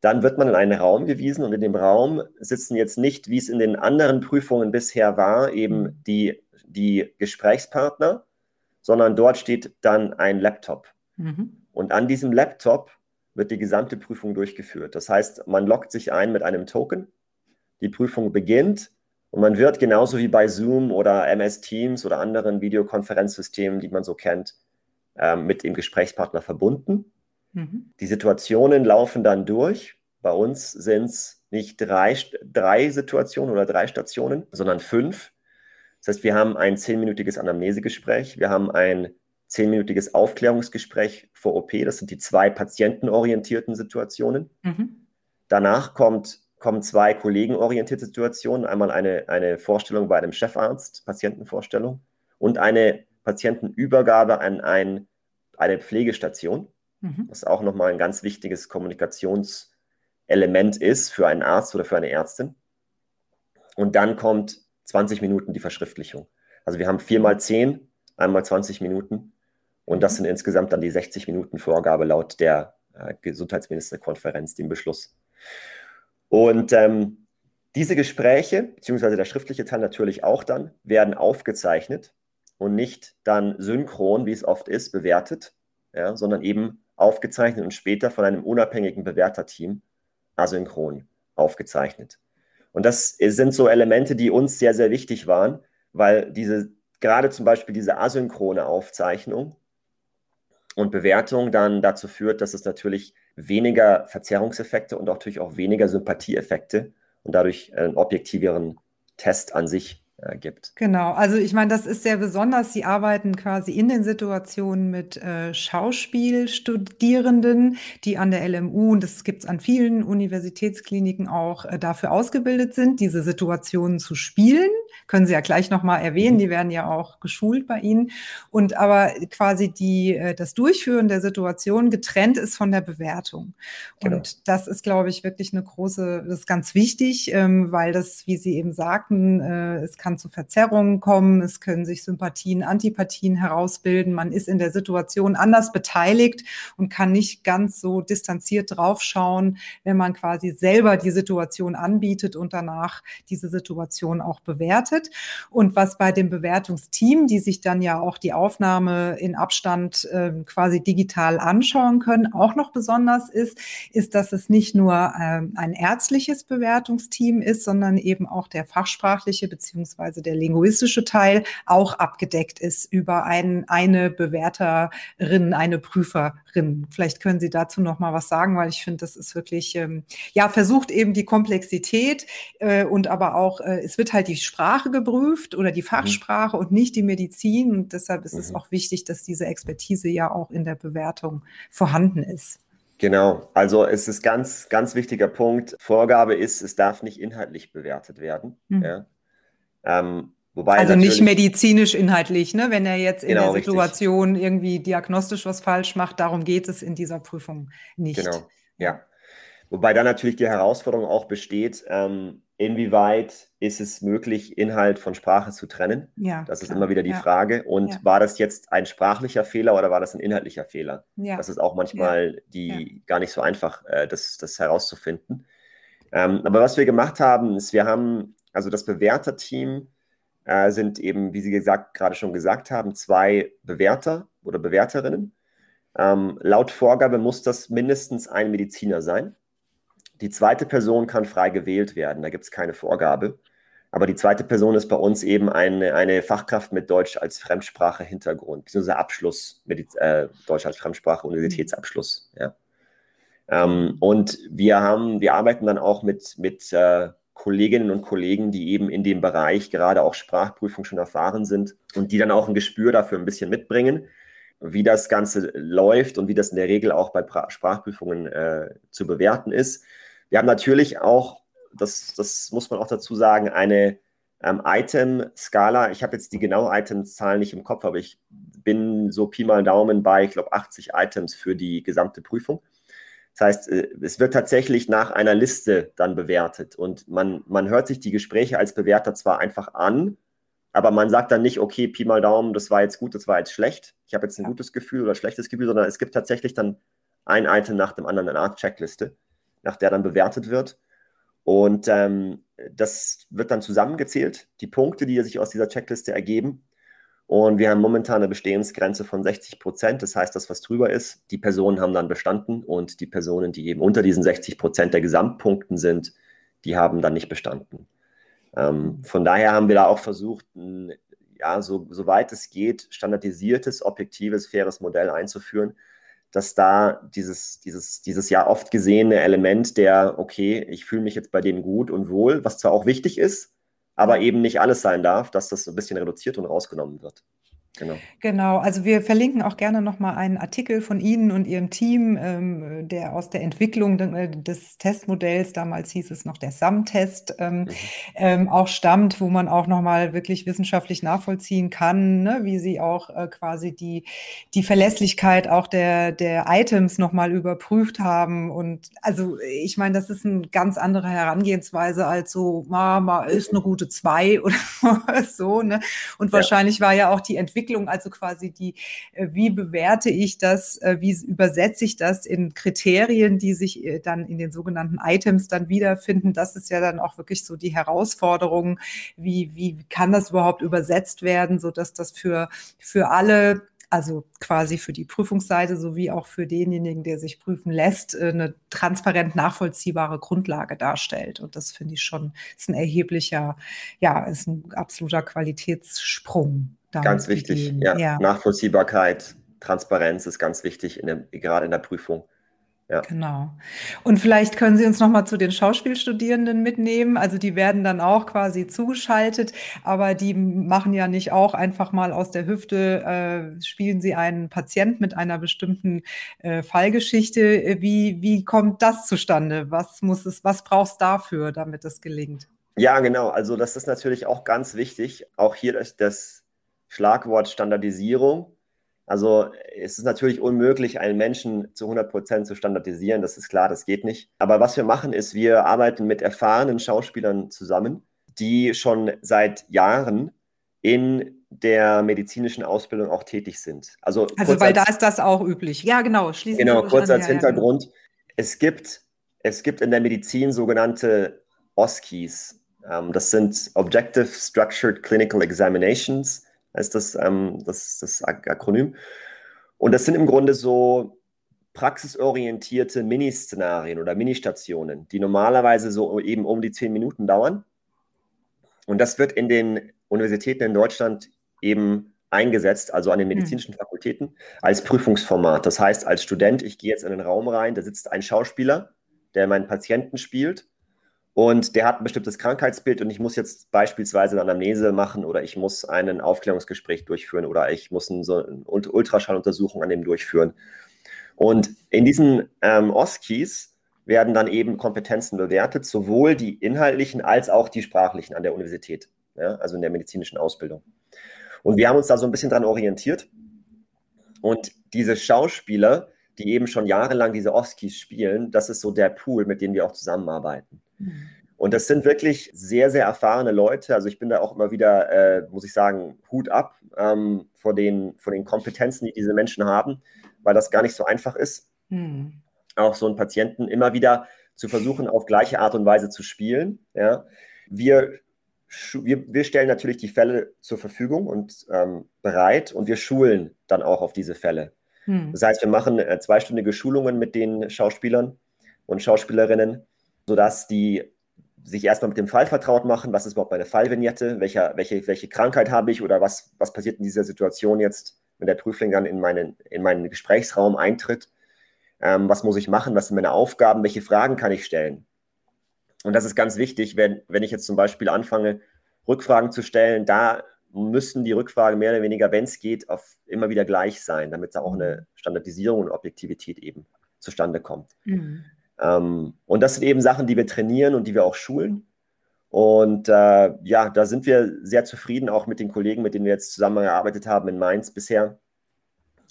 dann wird man in einen Raum gewiesen und in dem Raum sitzen jetzt nicht, wie es in den anderen Prüfungen bisher war, eben mhm. die, die Gesprächspartner, sondern dort steht dann ein Laptop. Mhm. Und an diesem Laptop wird die gesamte Prüfung durchgeführt. Das heißt, man loggt sich ein mit einem Token, die Prüfung beginnt und man wird genauso wie bei Zoom oder MS Teams oder anderen Videokonferenzsystemen, die man so kennt, äh, mit dem Gesprächspartner verbunden. Mhm. Die Situationen laufen dann durch. Bei uns sind es nicht drei, drei Situationen oder drei Stationen, sondern fünf. Das heißt, wir haben ein zehnminütiges Anamnesegespräch, wir haben ein zehnminütiges Aufklärungsgespräch vor OP. Das sind die zwei patientenorientierten Situationen. Mhm. Danach kommt, kommen zwei kollegenorientierte Situationen. Einmal eine, eine Vorstellung bei einem Chefarzt, Patientenvorstellung, und eine Patientenübergabe an ein, eine Pflegestation. Mhm. Was auch nochmal ein ganz wichtiges Kommunikationselement ist für einen Arzt oder für eine Ärztin. Und dann kommt 20 Minuten die Verschriftlichung. Also wir haben viermal zehn, einmal 20 Minuten. Und das mhm. sind insgesamt dann die 60 Minuten Vorgabe laut der äh, Gesundheitsministerkonferenz, dem Beschluss. Und ähm, diese Gespräche, beziehungsweise der schriftliche Teil natürlich auch dann, werden aufgezeichnet und nicht dann synchron, wie es oft ist, bewertet, ja, sondern eben aufgezeichnet und später von einem unabhängigen Bewerterteam asynchron aufgezeichnet. Und das sind so Elemente, die uns sehr, sehr wichtig waren, weil diese, gerade zum Beispiel diese asynchrone Aufzeichnung und Bewertung dann dazu führt, dass es natürlich weniger Verzerrungseffekte und auch natürlich auch weniger Sympathieeffekte und dadurch einen objektiveren Test an sich äh, gibt. Genau, also ich meine, das ist sehr besonders. Sie arbeiten quasi in den Situationen mit äh, Schauspielstudierenden, die an der LMU, und das gibt es an vielen Universitätskliniken auch, äh, dafür ausgebildet sind, diese Situationen zu spielen. Können Sie ja gleich nochmal erwähnen, mhm. die werden ja auch geschult bei Ihnen. Und aber quasi die, äh, das Durchführen der Situation getrennt ist von der Bewertung. Genau. Und das ist, glaube ich, wirklich eine große, das ist ganz wichtig, ähm, weil das, wie Sie eben sagten, äh, es kann kann zu Verzerrungen kommen, es können sich Sympathien, Antipathien herausbilden, man ist in der Situation anders beteiligt und kann nicht ganz so distanziert draufschauen, wenn man quasi selber die Situation anbietet und danach diese Situation auch bewertet. Und was bei dem Bewertungsteam, die sich dann ja auch die Aufnahme in Abstand äh, quasi digital anschauen können, auch noch besonders ist, ist, dass es nicht nur äh, ein ärztliches Bewertungsteam ist, sondern eben auch der fachsprachliche bzw beziehungsweise der linguistische Teil auch abgedeckt ist über ein, eine Bewerterin, eine Prüferin. Vielleicht können Sie dazu noch mal was sagen, weil ich finde, das ist wirklich, ähm, ja, versucht eben die Komplexität äh, und aber auch, äh, es wird halt die Sprache geprüft oder die mhm. Fachsprache mhm. und nicht die Medizin. Und deshalb ist mhm. es auch wichtig, dass diese Expertise ja auch in der Bewertung vorhanden ist. Genau, also es ist ganz, ganz wichtiger Punkt. Vorgabe ist, es darf nicht inhaltlich bewertet werden. Mhm. Ja. Ähm, wobei also nicht medizinisch inhaltlich, ne? wenn er jetzt in genau, der Situation richtig. irgendwie diagnostisch was falsch macht, darum geht es in dieser Prüfung nicht. Genau, ja. Wobei da natürlich die Herausforderung auch besteht, ähm, inwieweit ist es möglich, Inhalt von Sprache zu trennen? Ja, das klar. ist immer wieder die ja. Frage. Und ja. war das jetzt ein sprachlicher Fehler oder war das ein inhaltlicher Fehler? Ja. Das ist auch manchmal die gar nicht so einfach, äh, das, das herauszufinden. Ähm, aber was wir gemacht haben, ist, wir haben also das Bewerterteam äh, sind eben, wie Sie gesagt, gerade schon gesagt haben, zwei Bewerter oder Bewerterinnen. Ähm, laut Vorgabe muss das mindestens ein Mediziner sein. Die zweite Person kann frei gewählt werden, da gibt es keine Vorgabe. Aber die zweite Person ist bei uns eben eine, eine Fachkraft mit Deutsch als Fremdsprache Hintergrund, beziehungsweise Abschluss, Mediz äh, Deutsch als Fremdsprache, Universitätsabschluss. Ja. Ähm, und wir haben, wir arbeiten dann auch mit, mit äh, Kolleginnen und Kollegen, die eben in dem Bereich gerade auch Sprachprüfung schon erfahren sind und die dann auch ein Gespür dafür ein bisschen mitbringen, wie das Ganze läuft und wie das in der Regel auch bei pra Sprachprüfungen äh, zu bewerten ist. Wir haben natürlich auch, das, das muss man auch dazu sagen, eine ähm, Item-Skala. Ich habe jetzt die genaue Itemzahl nicht im Kopf, aber ich bin so Pi mal Daumen bei, ich glaube, 80 Items für die gesamte Prüfung. Das heißt, äh, es wird tatsächlich nach einer Liste dann bewertet und man, man hört sich die Gespräche als Bewerter zwar einfach an, aber man sagt dann nicht, okay, Pi mal Daumen, das war jetzt gut, das war jetzt schlecht, ich habe jetzt ein gutes Gefühl oder schlechtes Gefühl, sondern es gibt tatsächlich dann ein Item nach dem anderen, eine Art Checkliste, nach der dann bewertet wird. Und ähm, das wird dann zusammengezählt, die Punkte, die sich aus dieser Checkliste ergeben. Und wir haben momentan eine Bestehensgrenze von 60 Prozent. Das heißt, das, was drüber ist, die Personen haben dann bestanden und die Personen, die eben unter diesen 60 Prozent der Gesamtpunkten sind, die haben dann nicht bestanden. Ähm, von daher haben wir da auch versucht, ein, ja, so, soweit es geht, standardisiertes, objektives, faires Modell einzuführen, dass da dieses, dieses, dieses ja oft gesehene Element der, okay, ich fühle mich jetzt bei denen gut und wohl, was zwar auch wichtig ist, aber eben nicht alles sein darf, dass das ein bisschen reduziert und rausgenommen wird. Genau. Genau, also wir verlinken auch gerne nochmal einen Artikel von Ihnen und Ihrem Team, ähm, der aus der Entwicklung de, des Testmodells, damals hieß es noch der SAM-Test, ähm, mhm. ähm, auch stammt, wo man auch nochmal wirklich wissenschaftlich nachvollziehen kann, ne, wie Sie auch äh, quasi die, die Verlässlichkeit auch der, der Items nochmal überprüft haben. Und also ich meine, das ist eine ganz andere Herangehensweise als so, Mama ist eine gute zwei oder so. Ne? Und ja. wahrscheinlich war ja auch die Entwicklung Entwicklung, also quasi die, äh, wie bewerte ich das, äh, wie übersetze ich das in Kriterien, die sich äh, dann in den sogenannten Items dann wiederfinden. Das ist ja dann auch wirklich so die Herausforderung, wie, wie kann das überhaupt übersetzt werden, so dass das für, für alle also quasi für die Prüfungsseite sowie auch für denjenigen, der sich prüfen lässt, eine transparent nachvollziehbare Grundlage darstellt. Und das finde ich schon, ist ein erheblicher, ja, ist ein absoluter Qualitätssprung. Ganz wichtig, ja. ja. Nachvollziehbarkeit, Transparenz ist ganz wichtig, in der, gerade in der Prüfung. Ja. Genau. Und vielleicht können Sie uns noch mal zu den Schauspielstudierenden mitnehmen. Also die werden dann auch quasi zugeschaltet, aber die machen ja nicht auch einfach mal aus der Hüfte, äh, spielen sie einen Patient mit einer bestimmten äh, Fallgeschichte. Wie, wie kommt das zustande? Was muss es, was brauchst du dafür, damit es gelingt? Ja, genau. Also das ist natürlich auch ganz wichtig. Auch hier ist das Schlagwort Standardisierung also es ist natürlich unmöglich, einen Menschen zu 100 Prozent zu standardisieren. Das ist klar, das geht nicht. Aber was wir machen, ist, wir arbeiten mit erfahrenen Schauspielern zusammen, die schon seit Jahren in der medizinischen Ausbildung auch tätig sind. Also, also weil als, da ist das auch üblich. Ja, genau. Schließen genau, kurz als Hintergrund. Ja, genau. Es, gibt, es gibt in der Medizin sogenannte OSCEs. Ähm, das sind Objective Structured Clinical Examinations heißt das, ähm, das, das Akronym. Und das sind im Grunde so praxisorientierte Mini-Szenarien oder Mini-Stationen, die normalerweise so eben um die zehn Minuten dauern. Und das wird in den Universitäten in Deutschland eben eingesetzt, also an den hm. medizinischen Fakultäten, als Prüfungsformat. Das heißt, als Student, ich gehe jetzt in den Raum rein, da sitzt ein Schauspieler, der meinen Patienten spielt und der hat ein bestimmtes Krankheitsbild und ich muss jetzt beispielsweise eine Anamnese machen oder ich muss ein Aufklärungsgespräch durchführen oder ich muss eine, so eine Ultraschalluntersuchung an dem durchführen. Und in diesen ähm, OSCIs werden dann eben Kompetenzen bewertet, sowohl die inhaltlichen als auch die sprachlichen an der Universität, ja, also in der medizinischen Ausbildung. Und wir haben uns da so ein bisschen dran orientiert. Und diese Schauspieler, die eben schon jahrelang diese OSCIs spielen, das ist so der Pool, mit dem wir auch zusammenarbeiten. Und das sind wirklich sehr, sehr erfahrene Leute. Also ich bin da auch immer wieder, äh, muss ich sagen, Hut ab ähm, vor, den, vor den Kompetenzen, die diese Menschen haben, weil das gar nicht so einfach ist. Mhm. Auch so einen Patienten immer wieder zu versuchen, auf gleiche Art und Weise zu spielen. Ja. Wir, wir, wir stellen natürlich die Fälle zur Verfügung und ähm, bereit und wir schulen dann auch auf diese Fälle. Mhm. Das heißt, wir machen äh, zweistündige Schulungen mit den Schauspielern und Schauspielerinnen sodass die sich erstmal mit dem Fall vertraut machen, was ist überhaupt meine Fallvignette, welche, welche, welche Krankheit habe ich oder was, was passiert in dieser Situation jetzt, wenn der Prüfling dann in meinen, in meinen Gesprächsraum eintritt. Ähm, was muss ich machen, was sind meine Aufgaben, welche Fragen kann ich stellen. Und das ist ganz wichtig, wenn, wenn ich jetzt zum Beispiel anfange, Rückfragen zu stellen, da müssen die Rückfragen mehr oder weniger, wenn es geht, auf immer wieder gleich sein, damit da auch eine Standardisierung und Objektivität eben zustande kommt. Mhm. Ähm, und das sind eben Sachen, die wir trainieren und die wir auch schulen. Und äh, ja, da sind wir sehr zufrieden, auch mit den Kollegen, mit denen wir jetzt zusammengearbeitet haben in Mainz bisher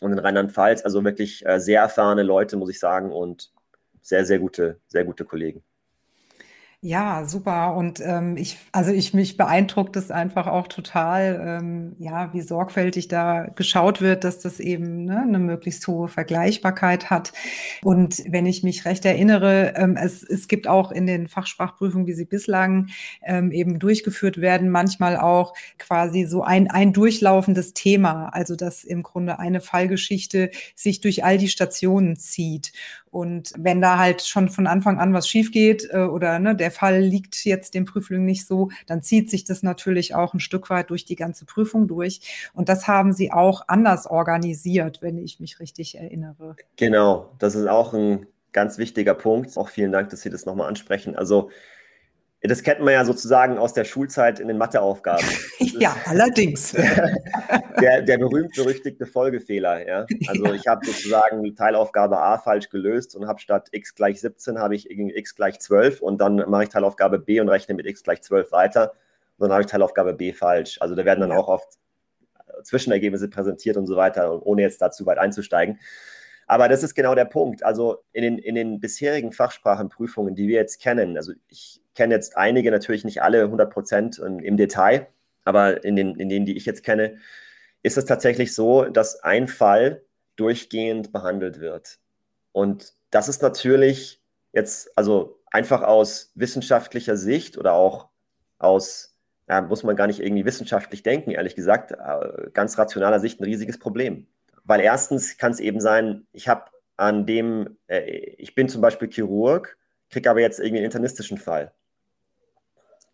und in Rheinland-Pfalz. Also wirklich äh, sehr erfahrene Leute, muss ich sagen, und sehr, sehr gute, sehr gute Kollegen. Ja, super. Und ähm, ich, also ich mich beeindruckt es einfach auch total, ähm, ja, wie sorgfältig da geschaut wird, dass das eben ne, eine möglichst hohe Vergleichbarkeit hat. Und wenn ich mich recht erinnere, ähm, es, es gibt auch in den Fachsprachprüfungen, wie sie bislang ähm, eben durchgeführt werden, manchmal auch quasi so ein, ein durchlaufendes Thema. Also dass im Grunde eine Fallgeschichte sich durch all die Stationen zieht. Und wenn da halt schon von Anfang an was schief geht äh, oder ne, der Fall liegt jetzt dem Prüfling nicht so, dann zieht sich das natürlich auch ein Stück weit durch die ganze Prüfung durch. Und das haben Sie auch anders organisiert, wenn ich mich richtig erinnere. Genau, das ist auch ein ganz wichtiger Punkt. Auch vielen Dank, dass Sie das nochmal ansprechen. Also das kennt man ja sozusagen aus der Schulzeit in den Matheaufgaben. ja, allerdings. Der, der berühmt-berüchtigte Folgefehler. Ja? Also ja. ich habe sozusagen Teilaufgabe A falsch gelöst und habe statt x gleich 17 habe ich x gleich 12 und dann mache ich Teilaufgabe B und rechne mit x gleich 12 weiter und dann habe ich Teilaufgabe B falsch. Also da werden dann ja. auch oft Zwischenergebnisse präsentiert und so weiter, ohne jetzt dazu weit einzusteigen. Aber das ist genau der Punkt. Also in den, in den bisherigen Fachsprachenprüfungen, die wir jetzt kennen, also ich kenne jetzt einige, natürlich nicht alle 100 Prozent im Detail, aber in, den, in denen, die ich jetzt kenne, ist es tatsächlich so, dass ein Fall durchgehend behandelt wird. Und das ist natürlich jetzt, also einfach aus wissenschaftlicher Sicht oder auch aus, ja, muss man gar nicht irgendwie wissenschaftlich denken, ehrlich gesagt, äh, ganz rationaler Sicht ein riesiges Problem. weil erstens kann es eben sein, ich habe an dem, äh, ich bin zum Beispiel Chirurg, kriege aber jetzt irgendwie einen internistischen Fall.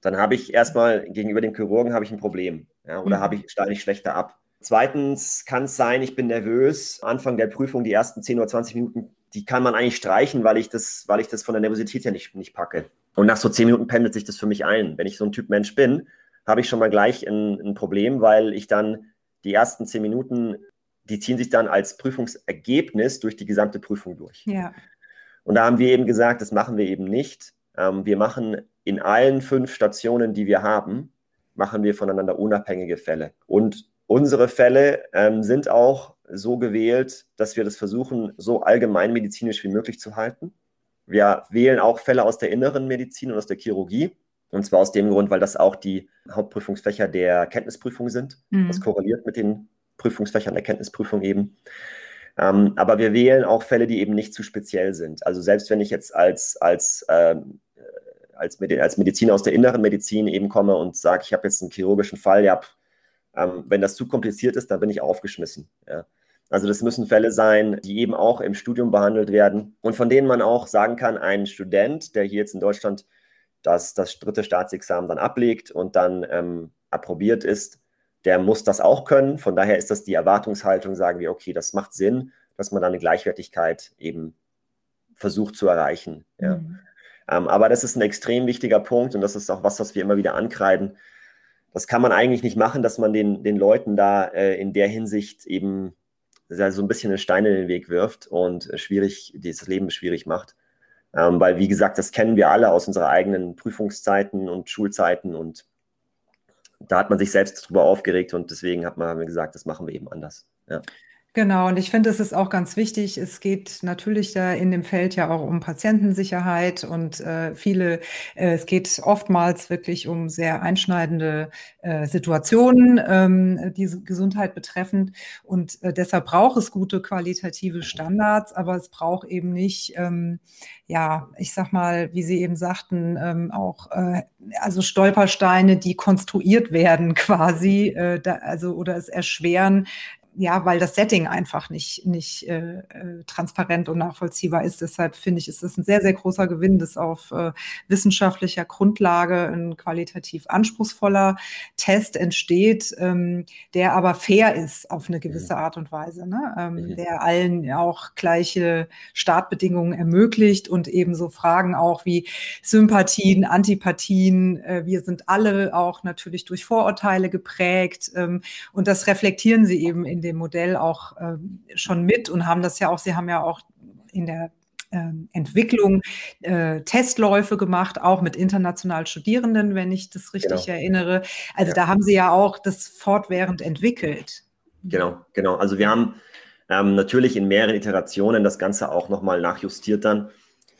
Dann habe ich erstmal gegenüber dem Chirurgen habe ich ein Problem. Ja, oder mhm. habe ich, steige ich schlechter ab. Zweitens kann es sein, ich bin nervös. Anfang der Prüfung, die ersten 10 oder 20 Minuten, die kann man eigentlich streichen, weil ich das, weil ich das von der Nervosität her nicht, nicht packe. Und nach so 10 Minuten pendelt sich das für mich ein. Wenn ich so ein Typ Mensch bin, habe ich schon mal gleich ein, ein Problem, weil ich dann die ersten 10 Minuten, die ziehen sich dann als Prüfungsergebnis durch die gesamte Prüfung durch. Ja. Und da haben wir eben gesagt, das machen wir eben nicht. Ähm, wir machen in allen fünf Stationen, die wir haben, machen wir voneinander unabhängige Fälle. Und unsere Fälle ähm, sind auch so gewählt, dass wir das versuchen, so allgemeinmedizinisch wie möglich zu halten. Wir wählen auch Fälle aus der inneren Medizin und aus der Chirurgie. Und zwar aus dem Grund, weil das auch die Hauptprüfungsfächer der Kenntnisprüfung sind. Mhm. Das korreliert mit den Prüfungsfächern der Kenntnisprüfung eben. Ähm, aber wir wählen auch Fälle, die eben nicht zu speziell sind. Also selbst wenn ich jetzt als, als, ähm, als, als Mediziner aus der inneren Medizin eben komme und sage, ich habe jetzt einen chirurgischen Fall, ja, ähm, wenn das zu kompliziert ist, dann bin ich aufgeschmissen. Ja. Also das müssen Fälle sein, die eben auch im Studium behandelt werden und von denen man auch sagen kann, ein Student, der hier jetzt in Deutschland das, das dritte Staatsexamen dann ablegt und dann ähm, approbiert ist, der muss das auch können. Von daher ist das die Erwartungshaltung, sagen wir, okay, das macht Sinn, dass man da eine Gleichwertigkeit eben versucht zu erreichen. Ja. Mhm. Ähm, aber das ist ein extrem wichtiger Punkt und das ist auch was, was wir immer wieder ankreiden. Das kann man eigentlich nicht machen, dass man den, den Leuten da äh, in der Hinsicht eben so ein bisschen einen Stein in den Weg wirft und schwierig, das Leben schwierig macht. Ähm, weil, wie gesagt, das kennen wir alle aus unserer eigenen Prüfungszeiten und Schulzeiten und da hat man sich selbst drüber aufgeregt und deswegen hat man gesagt, das machen wir eben anders. Ja. Genau, und ich finde, es ist auch ganz wichtig. Es geht natürlich da in dem Feld ja auch um Patientensicherheit und äh, viele, äh, es geht oftmals wirklich um sehr einschneidende äh, Situationen, ähm, diese Gesundheit betreffend. Und äh, deshalb braucht es gute qualitative Standards, aber es braucht eben nicht, ähm, ja, ich sag mal, wie Sie eben sagten, ähm, auch äh, also Stolpersteine, die konstruiert werden quasi, äh, da, also oder es erschweren, ja, weil das Setting einfach nicht, nicht äh, äh, transparent und nachvollziehbar ist. Deshalb finde ich, ist es ein sehr, sehr großer Gewinn, dass auf äh, wissenschaftlicher Grundlage ein qualitativ anspruchsvoller Test entsteht, ähm, der aber fair ist auf eine gewisse mhm. Art und Weise, ne? ähm, mhm. der allen auch gleiche Startbedingungen ermöglicht und ebenso Fragen auch wie Sympathien, Antipathien. Äh, wir sind alle auch natürlich durch Vorurteile geprägt ähm, und das reflektieren sie eben in dem Modell auch äh, schon mit und haben das ja auch, sie haben ja auch in der ähm, Entwicklung äh, Testläufe gemacht, auch mit international Studierenden, wenn ich das richtig genau. erinnere. Also ja. da haben Sie ja auch das fortwährend entwickelt. Genau, genau. Also wir haben ähm, natürlich in mehreren Iterationen das Ganze auch nochmal nachjustiert dann.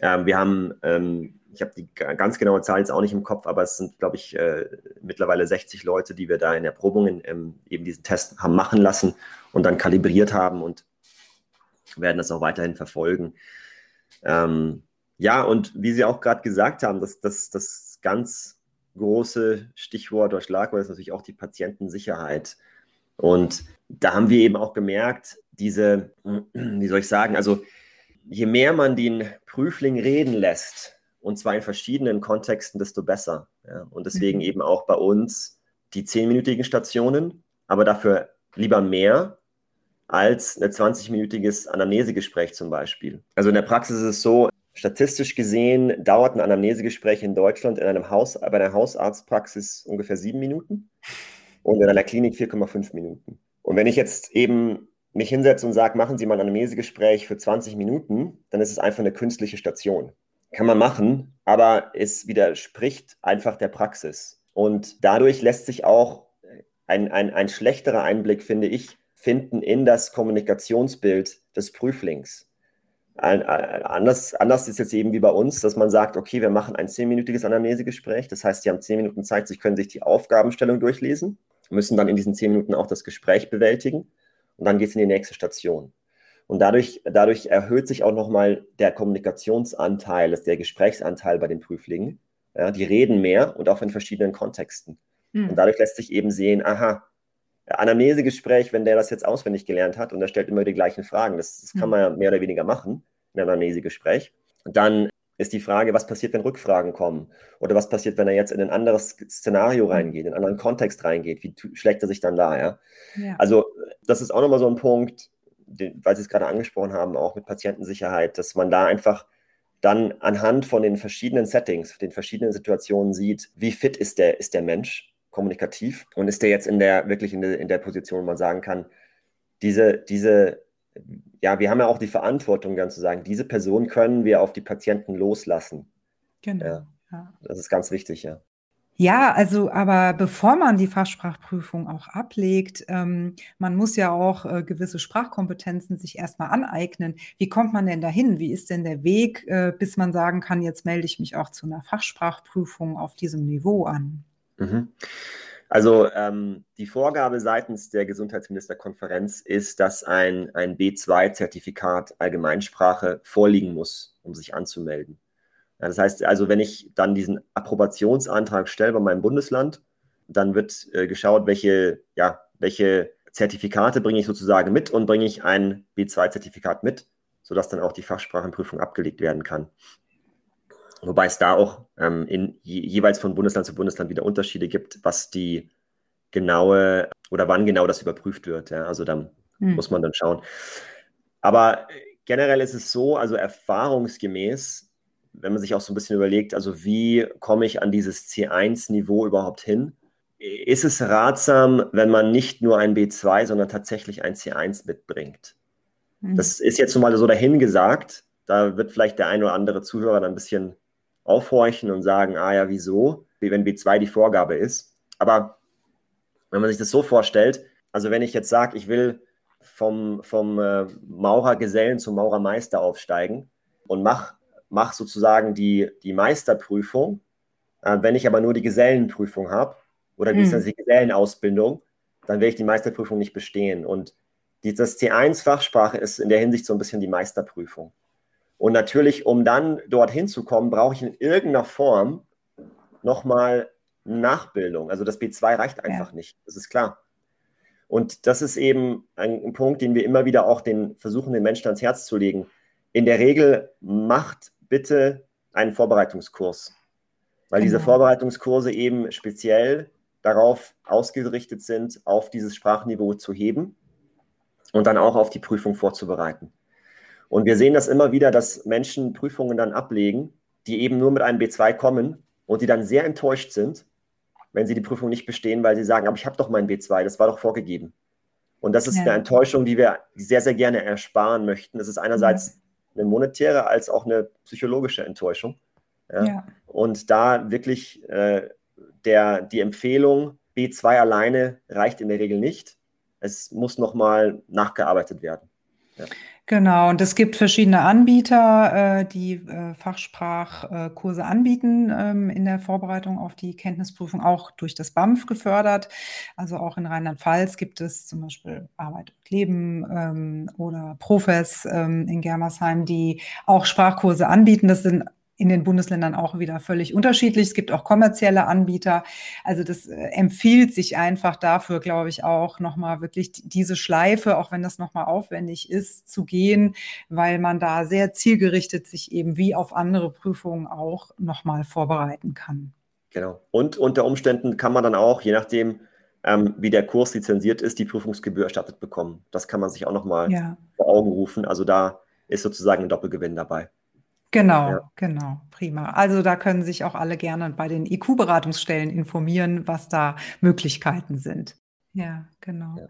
Ähm, wir haben ähm, ich habe die ganz genaue Zahl jetzt auch nicht im Kopf, aber es sind, glaube ich, äh, mittlerweile 60 Leute, die wir da in Erprobungen ähm, eben diesen Test haben machen lassen und dann kalibriert haben und werden das auch weiterhin verfolgen. Ähm, ja, und wie Sie auch gerade gesagt haben, das, das, das ganz große Stichwort oder Schlagwort ist natürlich auch die Patientensicherheit. Und da haben wir eben auch gemerkt, diese, wie soll ich sagen, also je mehr man den Prüfling reden lässt, und zwar in verschiedenen Kontexten, desto besser. Ja? Und deswegen mhm. eben auch bei uns die zehnminütigen Stationen, aber dafür lieber mehr als ein 20-minütiges Anamnesegespräch zum Beispiel. Also in der Praxis ist es so, statistisch gesehen dauert ein Anamnesegespräch in Deutschland in einem Haus, bei einer Hausarztpraxis ungefähr sieben Minuten und in einer Klinik 4,5 Minuten. Und wenn ich jetzt eben mich hinsetze und sage, machen Sie mal ein Anamnesegespräch für 20 Minuten, dann ist es einfach eine künstliche Station kann man machen, aber es widerspricht einfach der Praxis. Und dadurch lässt sich auch ein, ein, ein schlechterer Einblick, finde ich, finden in das Kommunikationsbild des Prüflings. Ein, ein, anders, anders ist jetzt eben wie bei uns, dass man sagt, okay, wir machen ein zehnminütiges Anamnesegespräch. Das heißt, Sie haben zehn Minuten Zeit, Sie können sich die Aufgabenstellung durchlesen, müssen dann in diesen zehn Minuten auch das Gespräch bewältigen und dann geht es in die nächste Station. Und dadurch, dadurch erhöht sich auch nochmal der Kommunikationsanteil, der Gesprächsanteil bei den Prüflingen. Ja, die reden mehr und auch in verschiedenen Kontexten. Mhm. Und dadurch lässt sich eben sehen, aha, Anamnesegespräch, wenn der das jetzt auswendig gelernt hat und er stellt immer die gleichen Fragen, das, das kann man ja mehr oder weniger machen in einem Anamnesegespräch, dann ist die Frage, was passiert, wenn Rückfragen kommen? Oder was passiert, wenn er jetzt in ein anderes Szenario reingeht, in einen anderen Kontext reingeht? Wie schlägt er sich dann da? Ja? ja. Also, das ist auch nochmal so ein Punkt, den, weil Sie es gerade angesprochen haben, auch mit Patientensicherheit, dass man da einfach dann anhand von den verschiedenen Settings, den verschiedenen Situationen sieht, wie fit ist der, ist der Mensch kommunikativ und ist der jetzt in der, wirklich in der, in der Position, wo man sagen kann, diese, diese ja, wir haben ja auch die Verantwortung, dann zu sagen, diese Person können wir auf die Patienten loslassen. Genau. Ja, ja. Das ist ganz wichtig, ja. Ja, also, aber bevor man die Fachsprachprüfung auch ablegt, ähm, man muss ja auch äh, gewisse Sprachkompetenzen sich erstmal aneignen. Wie kommt man denn dahin? Wie ist denn der Weg, äh, bis man sagen kann, jetzt melde ich mich auch zu einer Fachsprachprüfung auf diesem Niveau an? Mhm. Also ähm, die Vorgabe seitens der Gesundheitsministerkonferenz ist, dass ein, ein B2-Zertifikat Allgemeinsprache vorliegen muss, um sich anzumelden. Ja, das heißt also, wenn ich dann diesen Approbationsantrag stelle bei meinem Bundesland, dann wird äh, geschaut, welche, ja, welche Zertifikate bringe ich sozusagen mit und bringe ich ein B2-Zertifikat mit, sodass dann auch die Fachsprachenprüfung abgelegt werden kann. Wobei es da auch ähm, in, jeweils von Bundesland zu Bundesland wieder Unterschiede gibt, was die genaue oder wann genau das überprüft wird. Ja? Also da hm. muss man dann schauen. Aber generell ist es so, also erfahrungsgemäß, wenn man sich auch so ein bisschen überlegt, also wie komme ich an dieses C1-Niveau überhaupt hin, ist es ratsam, wenn man nicht nur ein B2, sondern tatsächlich ein C1 mitbringt. Hm. Das ist jetzt nun mal so dahingesagt. Da wird vielleicht der ein oder andere Zuhörer dann ein bisschen aufhorchen und sagen, ah ja, wieso, wenn B2 die Vorgabe ist. Aber wenn man sich das so vorstellt, also wenn ich jetzt sage, ich will vom, vom äh, Maurergesellen zum Maurermeister aufsteigen und mache mach sozusagen die, die Meisterprüfung, äh, wenn ich aber nur die Gesellenprüfung habe oder hm. die Gesellenausbildung, dann werde ich die Meisterprüfung nicht bestehen. Und das C1 Fachsprache ist in der Hinsicht so ein bisschen die Meisterprüfung. Und natürlich, um dann dorthin zu kommen, brauche ich in irgendeiner Form nochmal Nachbildung. Also das B2 reicht einfach ja. nicht, das ist klar. Und das ist eben ein, ein, Punkt, den wir immer wieder auch den versuchen, den Menschen ans Herz zu legen. In der Regel macht bitte einen Vorbereitungskurs, weil genau. diese Vorbereitungskurse eben speziell darauf ausgerichtet sind, auf dieses Sprachniveau zu heben und dann auch auf die Prüfung vorzubereiten. Und wir sehen das immer wieder, dass Menschen Prüfungen dann ablegen, die eben nur mit einem B2 kommen und die dann sehr enttäuscht sind, wenn sie die Prüfung nicht bestehen, weil sie sagen, aber ich habe doch mein B2, das war doch vorgegeben. Und das ist ja. eine Enttäuschung, die wir sehr, sehr gerne ersparen möchten. Das ist einerseits mhm. Eine monetäre als auch eine psychologische Enttäuschung. Ja. Ja. Und da wirklich äh, der, die Empfehlung, B2 alleine reicht in der Regel nicht. Es muss nochmal nachgearbeitet werden. Ja. Genau, und es gibt verschiedene Anbieter, äh, die äh, Fachsprachkurse anbieten ähm, in der Vorbereitung auf die Kenntnisprüfung, auch durch das BAMF gefördert. Also auch in Rheinland-Pfalz gibt es zum Beispiel Arbeit und Leben ähm, oder Profes ähm, in Germersheim, die auch Sprachkurse anbieten. Das sind in den Bundesländern auch wieder völlig unterschiedlich. Es gibt auch kommerzielle Anbieter. Also das äh, empfiehlt sich einfach dafür, glaube ich, auch nochmal wirklich diese Schleife, auch wenn das nochmal aufwendig ist, zu gehen, weil man da sehr zielgerichtet sich eben wie auf andere Prüfungen auch nochmal vorbereiten kann. Genau. Und unter Umständen kann man dann auch, je nachdem, ähm, wie der Kurs lizenziert ist, die Prüfungsgebühr erstattet bekommen. Das kann man sich auch nochmal ja. vor Augen rufen. Also da ist sozusagen ein Doppelgewinn dabei. Genau, ja. genau, prima. Also da können sich auch alle gerne bei den IQ-Beratungsstellen informieren, was da Möglichkeiten sind. Ja, genau. Ja.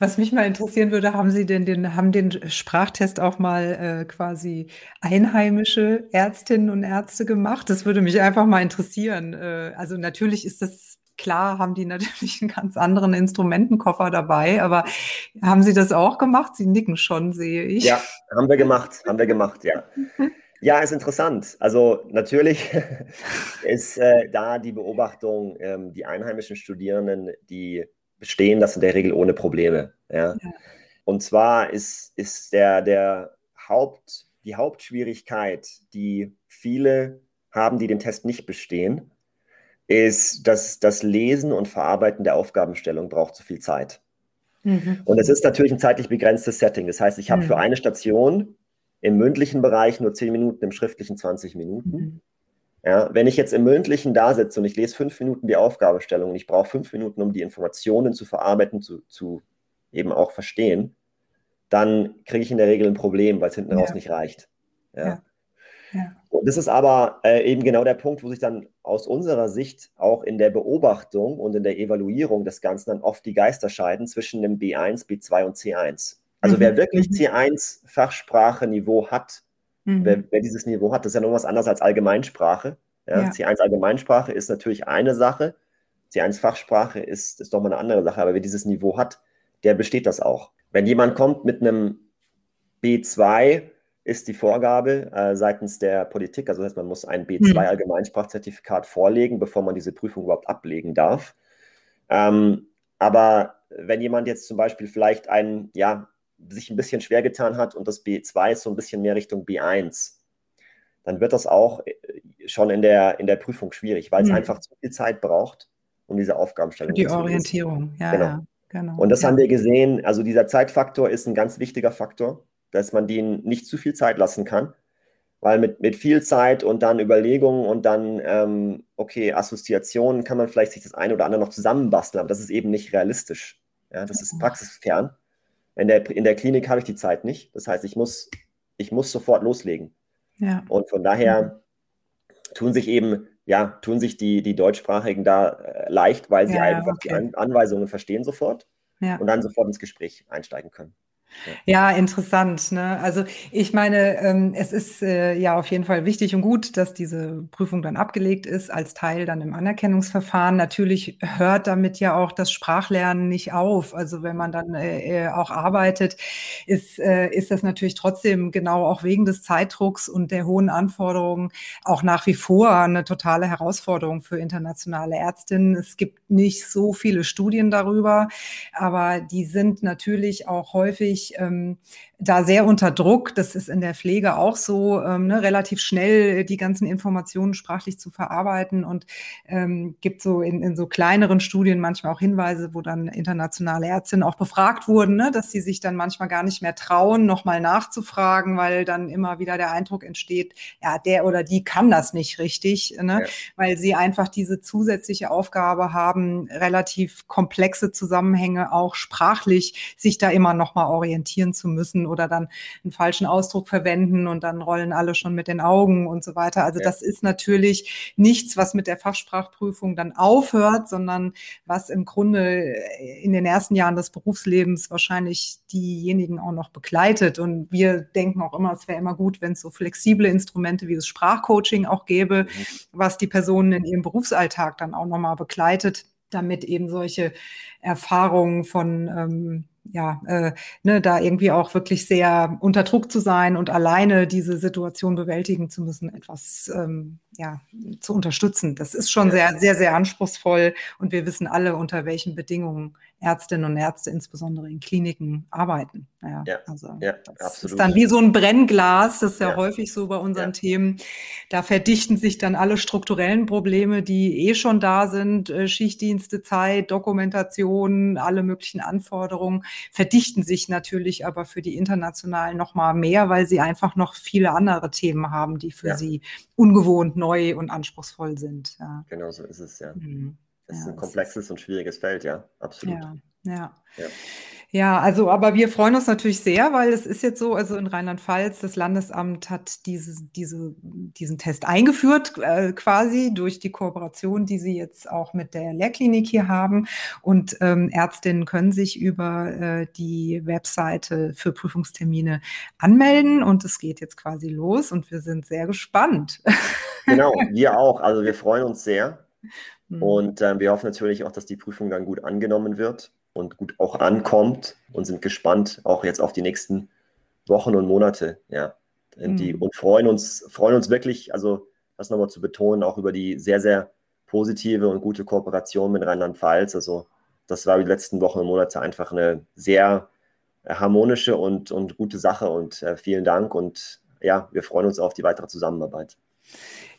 Was mich mal interessieren würde, haben Sie denn den, haben den Sprachtest auch mal äh, quasi einheimische Ärztinnen und Ärzte gemacht? Das würde mich einfach mal interessieren. Äh, also natürlich ist das klar, haben die natürlich einen ganz anderen Instrumentenkoffer dabei, aber haben Sie das auch gemacht? Sie nicken schon, sehe ich. Ja, haben wir gemacht, haben wir gemacht, ja. Ja, ist interessant. Also natürlich ist äh, da die Beobachtung, ähm, die einheimischen Studierenden, die bestehen das in der Regel ohne Probleme. Ja? ja. Und zwar ist, ist der, der Haupt, die Hauptschwierigkeit, die viele haben, die den Test nicht bestehen, ist, dass das Lesen und Verarbeiten der Aufgabenstellung braucht zu viel Zeit. Mhm. Und es ist natürlich ein zeitlich begrenztes Setting. Das heißt, ich habe mhm. für eine Station im mündlichen Bereich nur 10 Minuten, im schriftlichen 20 Minuten. Mhm. Ja, wenn ich jetzt im mündlichen da sitze und ich lese fünf Minuten die Aufgabestellung und ich brauche fünf Minuten, um die Informationen zu verarbeiten, zu, zu eben auch verstehen, dann kriege ich in der Regel ein Problem, weil es hinten ja. raus nicht reicht. Ja. ja. ja. Und das ist aber äh, eben genau der Punkt, wo sich dann aus unserer Sicht auch in der Beobachtung und in der Evaluierung des Ganzen dann oft die Geister scheiden zwischen dem B1, B2 und C1. Also mhm. wer wirklich mhm. C1 Fachsprache-Niveau hat, mhm. wer, wer, dieses Niveau hat, das ist ja noch was anderes als Allgemeinsprache. Ja? Ja. C1 Allgemeinsprache ist natürlich eine Sache, C1 Fachsprache ist, ist doch mal eine andere Sache, aber wer dieses Niveau hat, der besteht das auch. Wenn jemand kommt mit einem B2, ist die Vorgabe äh, seitens der Politik, also das heißt, man muss ein B2 mhm. Allgemeinsprachzertifikat vorlegen, bevor man diese Prüfung überhaupt ablegen darf. Ähm, aber wenn jemand jetzt zum Beispiel vielleicht ein, ja, sich ein bisschen schwer getan hat und das B2 ist so ein bisschen mehr Richtung B1, dann wird das auch äh, schon in der, in der Prüfung schwierig, weil es mhm. einfach zu viel Zeit braucht, um diese Aufgabenstellung zu Die Orientierung, ja, genau. ja, genau. Und das ja. haben wir gesehen, also dieser Zeitfaktor ist ein ganz wichtiger Faktor, dass man denen nicht zu viel Zeit lassen kann, weil mit, mit viel Zeit und dann Überlegungen und dann, ähm, okay, Assoziationen kann man vielleicht sich das eine oder andere noch zusammenbasteln, aber das ist eben nicht realistisch. Ja, das ist praxisfern. In der, in der Klinik habe ich die Zeit nicht. Das heißt, ich muss, ich muss sofort loslegen. Ja. Und von daher tun sich eben, ja, tun sich die, die Deutschsprachigen da äh, leicht, weil sie ja, einfach okay. die An Anweisungen verstehen sofort ja. und dann sofort ins Gespräch einsteigen können. Ja, interessant. Ne? Also ich meine, ähm, es ist äh, ja auf jeden Fall wichtig und gut, dass diese Prüfung dann abgelegt ist als Teil dann im Anerkennungsverfahren. Natürlich hört damit ja auch das Sprachlernen nicht auf. Also wenn man dann äh, äh auch arbeitet, ist, äh, ist das natürlich trotzdem genau auch wegen des Zeitdrucks und der hohen Anforderungen auch nach wie vor eine totale Herausforderung für internationale Ärztinnen. Es gibt nicht so viele Studien darüber, aber die sind natürlich auch häufig natürlich ähm, da sehr unter Druck. Das ist in der Pflege auch so, ähm, ne, relativ schnell die ganzen Informationen sprachlich zu verarbeiten und ähm, gibt so in, in so kleineren Studien manchmal auch Hinweise, wo dann internationale Ärztinnen auch befragt wurden, ne, dass sie sich dann manchmal gar nicht mehr trauen, nochmal nachzufragen, weil dann immer wieder der Eindruck entsteht, ja, der oder die kann das nicht richtig, ne, ja. weil sie einfach diese zusätzliche Aufgabe haben, relativ komplexe Zusammenhänge auch sprachlich sich da immer nochmal orientieren zu müssen oder dann einen falschen Ausdruck verwenden und dann rollen alle schon mit den Augen und so weiter. Also ja. das ist natürlich nichts, was mit der Fachsprachprüfung dann aufhört, sondern was im Grunde in den ersten Jahren des Berufslebens wahrscheinlich diejenigen auch noch begleitet. Und wir denken auch immer, es wäre immer gut, wenn es so flexible Instrumente wie das Sprachcoaching auch gäbe, mhm. was die Personen in ihrem Berufsalltag dann auch nochmal begleitet damit eben solche Erfahrungen von ähm, ja, äh, ne, da irgendwie auch wirklich sehr unter Druck zu sein und alleine diese Situation bewältigen zu müssen, etwas ähm, ja, zu unterstützen. Das ist schon sehr, sehr, sehr anspruchsvoll und wir wissen alle, unter welchen Bedingungen Ärztinnen und Ärzte insbesondere in Kliniken arbeiten. Ja, ja, also ja, das absolut. ist dann wie so ein Brennglas, das ist ja, ja. häufig so bei unseren. Themen. Da verdichten sich dann alle strukturellen Probleme, die eh schon da sind, äh, Schichtdienste, Zeit, Dokumentation, alle möglichen Anforderungen, verdichten sich natürlich aber für die internationalen noch mal mehr, weil sie einfach noch viele andere Themen haben, die für sie ungewohnt, neu und anspruchsvoll sind. Genau so ist es, ja. Mhm. Es ist ein komplexes und schwieriges Feld, ja, absolut. Ja, ja. ja. Ja, also, aber wir freuen uns natürlich sehr, weil es ist jetzt so, also in Rheinland-Pfalz, das Landesamt hat diese, diese, diesen Test eingeführt, äh, quasi durch die Kooperation, die sie jetzt auch mit der Lehrklinik hier haben. Und ähm, Ärztinnen können sich über äh, die Webseite für Prüfungstermine anmelden und es geht jetzt quasi los und wir sind sehr gespannt. Genau, wir auch. Also wir freuen uns sehr. Mhm. Und äh, wir hoffen natürlich auch, dass die Prüfung dann gut angenommen wird und gut auch ankommt und sind gespannt auch jetzt auf die nächsten Wochen und Monate. Ja. Die, mhm. Und freuen uns, freuen uns wirklich, also das nochmal zu betonen, auch über die sehr, sehr positive und gute Kooperation mit Rheinland-Pfalz. Also das war die letzten Wochen und Monate einfach eine sehr harmonische und, und gute Sache und äh, vielen Dank und ja, wir freuen uns auf die weitere Zusammenarbeit.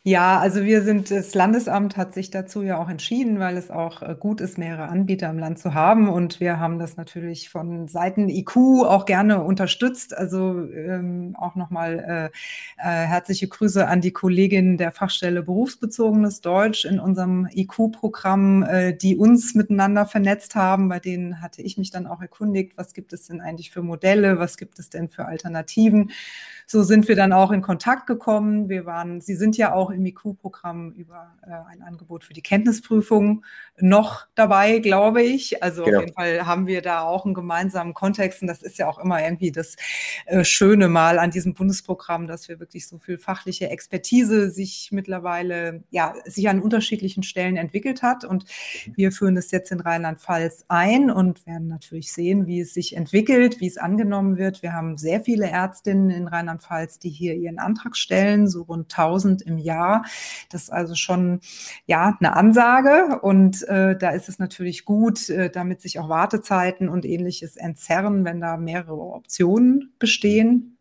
Ja, also wir sind, das Landesamt hat sich dazu ja auch entschieden, weil es auch äh, gut ist, mehrere Anbieter im Land zu haben. Und wir haben das natürlich von Seiten IQ auch gerne unterstützt. Also ähm, auch nochmal äh, äh, herzliche Grüße an die Kollegin der Fachstelle Berufsbezogenes Deutsch in unserem IQ-Programm, äh, die uns miteinander vernetzt haben. Bei denen hatte ich mich dann auch erkundigt, was gibt es denn eigentlich für Modelle, was gibt es denn für Alternativen so sind wir dann auch in Kontakt gekommen. Wir waren, Sie sind ja auch im IQ-Programm über äh, ein Angebot für die Kenntnisprüfung noch dabei, glaube ich. Also genau. auf jeden Fall haben wir da auch einen gemeinsamen Kontext. Und das ist ja auch immer irgendwie das äh, Schöne mal an diesem Bundesprogramm, dass wir wirklich so viel fachliche Expertise sich mittlerweile, ja, sich an unterschiedlichen Stellen entwickelt hat. Und wir führen das jetzt in Rheinland-Pfalz ein und werden natürlich sehen, wie es sich entwickelt, wie es angenommen wird. Wir haben sehr viele Ärztinnen in Rheinland Rheinland-Pfalz, die hier ihren Antrag stellen, so rund 1000 im Jahr. Das ist also schon ja eine Ansage und äh, da ist es natürlich gut, äh, damit sich auch Wartezeiten und ähnliches entzerren, wenn da mehrere Optionen bestehen.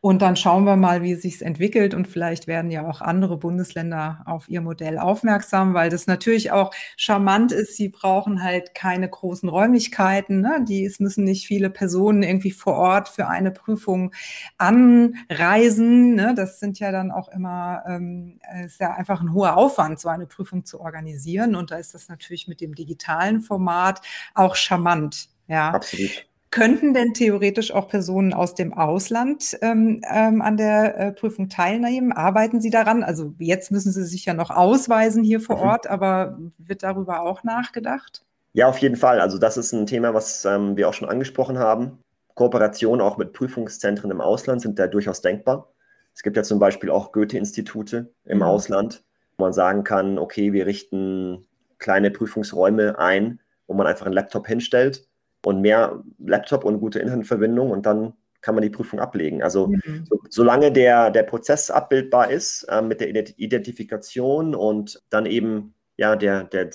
Und dann schauen wir mal, wie es sich entwickelt. Und vielleicht werden ja auch andere Bundesländer auf ihr Modell aufmerksam, weil das natürlich auch charmant ist. Sie brauchen halt keine großen Räumlichkeiten. Ne? Die, es müssen nicht viele Personen irgendwie vor Ort für eine Prüfung anreisen. Ne? Das sind ja dann auch immer, ähm, ist ja einfach ein hoher Aufwand, so eine Prüfung zu organisieren. Und da ist das natürlich mit dem digitalen Format auch charmant. Ja, absolut. Könnten denn theoretisch auch Personen aus dem Ausland ähm, ähm, an der äh, Prüfung teilnehmen? Arbeiten Sie daran? Also jetzt müssen Sie sich ja noch ausweisen hier vor mhm. Ort, aber wird darüber auch nachgedacht? Ja, auf jeden Fall. Also das ist ein Thema, was ähm, wir auch schon angesprochen haben. Kooperationen auch mit Prüfungszentren im Ausland sind da durchaus denkbar. Es gibt ja zum Beispiel auch Goethe-Institute im mhm. Ausland, wo man sagen kann, okay, wir richten kleine Prüfungsräume ein, wo man einfach einen Laptop hinstellt und mehr Laptop und gute Internetverbindung und dann kann man die Prüfung ablegen. Also mhm. so, solange der, der Prozess abbildbar ist äh, mit der Identifikation und dann eben ja der, der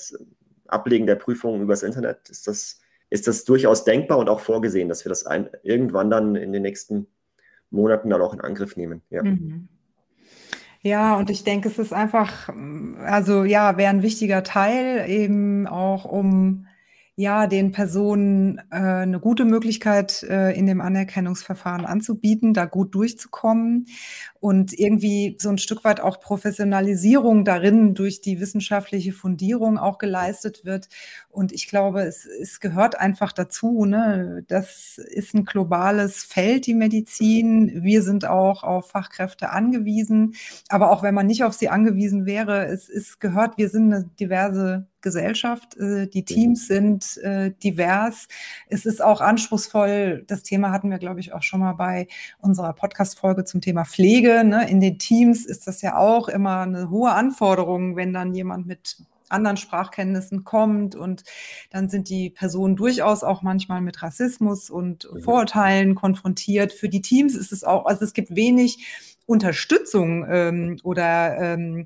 Ablegen der Prüfung übers Internet, ist das, ist das durchaus denkbar und auch vorgesehen, dass wir das ein, irgendwann dann in den nächsten Monaten dann auch in Angriff nehmen. Ja. Mhm. Ja, und ich denke, es ist einfach, also ja, wäre ein wichtiger Teil eben auch, um ja, den Personen äh, eine gute Möglichkeit äh, in dem Anerkennungsverfahren anzubieten, da gut durchzukommen und irgendwie so ein Stück weit auch Professionalisierung darin durch die wissenschaftliche Fundierung auch geleistet wird. Und ich glaube, es, es gehört einfach dazu. Ne? Das ist ein globales Feld, die Medizin. Wir sind auch auf Fachkräfte angewiesen. Aber auch wenn man nicht auf sie angewiesen wäre, es, es gehört, wir sind eine diverse Gesellschaft. Äh, die Teams sind äh, divers. Es ist auch anspruchsvoll. Das Thema hatten wir, glaube ich, auch schon mal bei unserer Podcast-Folge zum Thema Pflege. Ne? In den Teams ist das ja auch immer eine hohe Anforderung, wenn dann jemand mit anderen Sprachkenntnissen kommt und dann sind die Personen durchaus auch manchmal mit Rassismus und. Vorurteilen konfrontiert. Für die Teams ist es auch, also es gibt wenig Unterstützung ähm, oder ähm,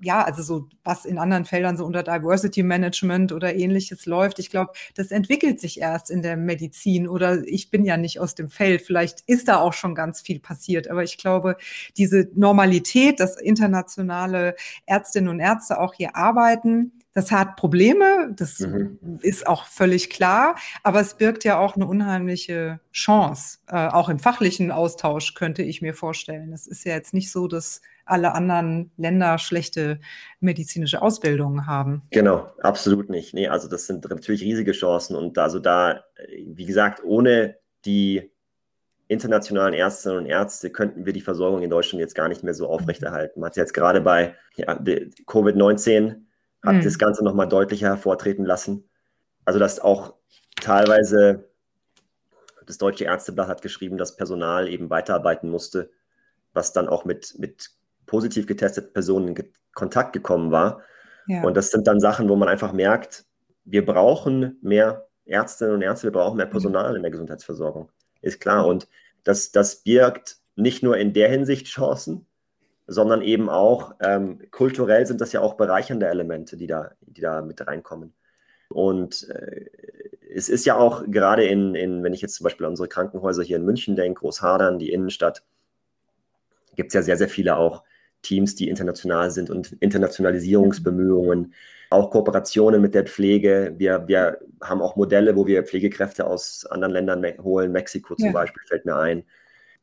ja, also so was in anderen Feldern so unter Diversity Management oder ähnliches läuft. Ich glaube, das entwickelt sich erst in der Medizin oder ich bin ja nicht aus dem Feld. Vielleicht ist da auch schon ganz viel passiert. Aber ich glaube, diese Normalität, dass internationale Ärztinnen und Ärzte auch hier arbeiten, das hat Probleme, das mhm. ist auch völlig klar, aber es birgt ja auch eine unheimliche Chance, äh, auch im fachlichen Austausch könnte ich mir vorstellen. Es ist ja jetzt nicht so, dass alle anderen Länder schlechte medizinische Ausbildungen haben. Genau, absolut nicht. Nee, also das sind natürlich riesige Chancen und also da, wie gesagt, ohne die internationalen Ärztinnen und Ärzte könnten wir die Versorgung in Deutschland jetzt gar nicht mehr so aufrechterhalten. Man hat jetzt gerade bei ja, Covid-19 hat mhm. das Ganze nochmal deutlicher hervortreten lassen. Also dass auch teilweise das Deutsche Ärzteblatt hat geschrieben, dass Personal eben weiterarbeiten musste, was dann auch mit, mit positiv getesteten Personen in Kontakt gekommen war. Ja. Und das sind dann Sachen, wo man einfach merkt, wir brauchen mehr Ärztinnen und Ärzte, wir brauchen mehr mhm. Personal in der Gesundheitsversorgung. Ist klar. Und das, das birgt nicht nur in der Hinsicht Chancen, sondern eben auch ähm, kulturell sind das ja auch bereichernde Elemente, die da, die da mit reinkommen. Und äh, es ist ja auch gerade in, in, wenn ich jetzt zum Beispiel an unsere Krankenhäuser hier in München denke, Großhadern, die Innenstadt, gibt es ja sehr, sehr viele auch Teams, die international sind und Internationalisierungsbemühungen, auch Kooperationen mit der Pflege. Wir, wir haben auch Modelle, wo wir Pflegekräfte aus anderen Ländern holen. Mexiko zum ja. Beispiel fällt mir ein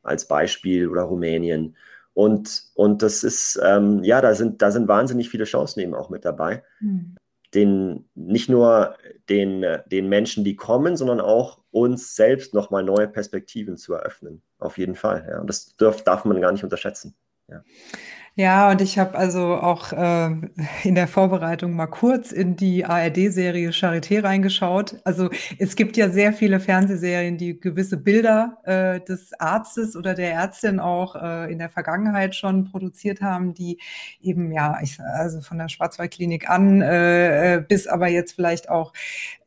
als Beispiel oder Rumänien. Und, und das ist, ähm, ja, da sind, da sind wahnsinnig viele Chancen eben auch mit dabei. Mhm. Den, nicht nur den, den Menschen, die kommen, sondern auch uns selbst nochmal neue Perspektiven zu eröffnen. Auf jeden Fall. Ja. Und das darf, darf man gar nicht unterschätzen. Ja. Ja, und ich habe also auch äh, in der Vorbereitung mal kurz in die ARD-Serie Charité reingeschaut. Also es gibt ja sehr viele Fernsehserien, die gewisse Bilder äh, des Arztes oder der Ärztin auch äh, in der Vergangenheit schon produziert haben, die eben ja, ich, also von der Schwarzwaldklinik an äh, äh bis aber jetzt vielleicht auch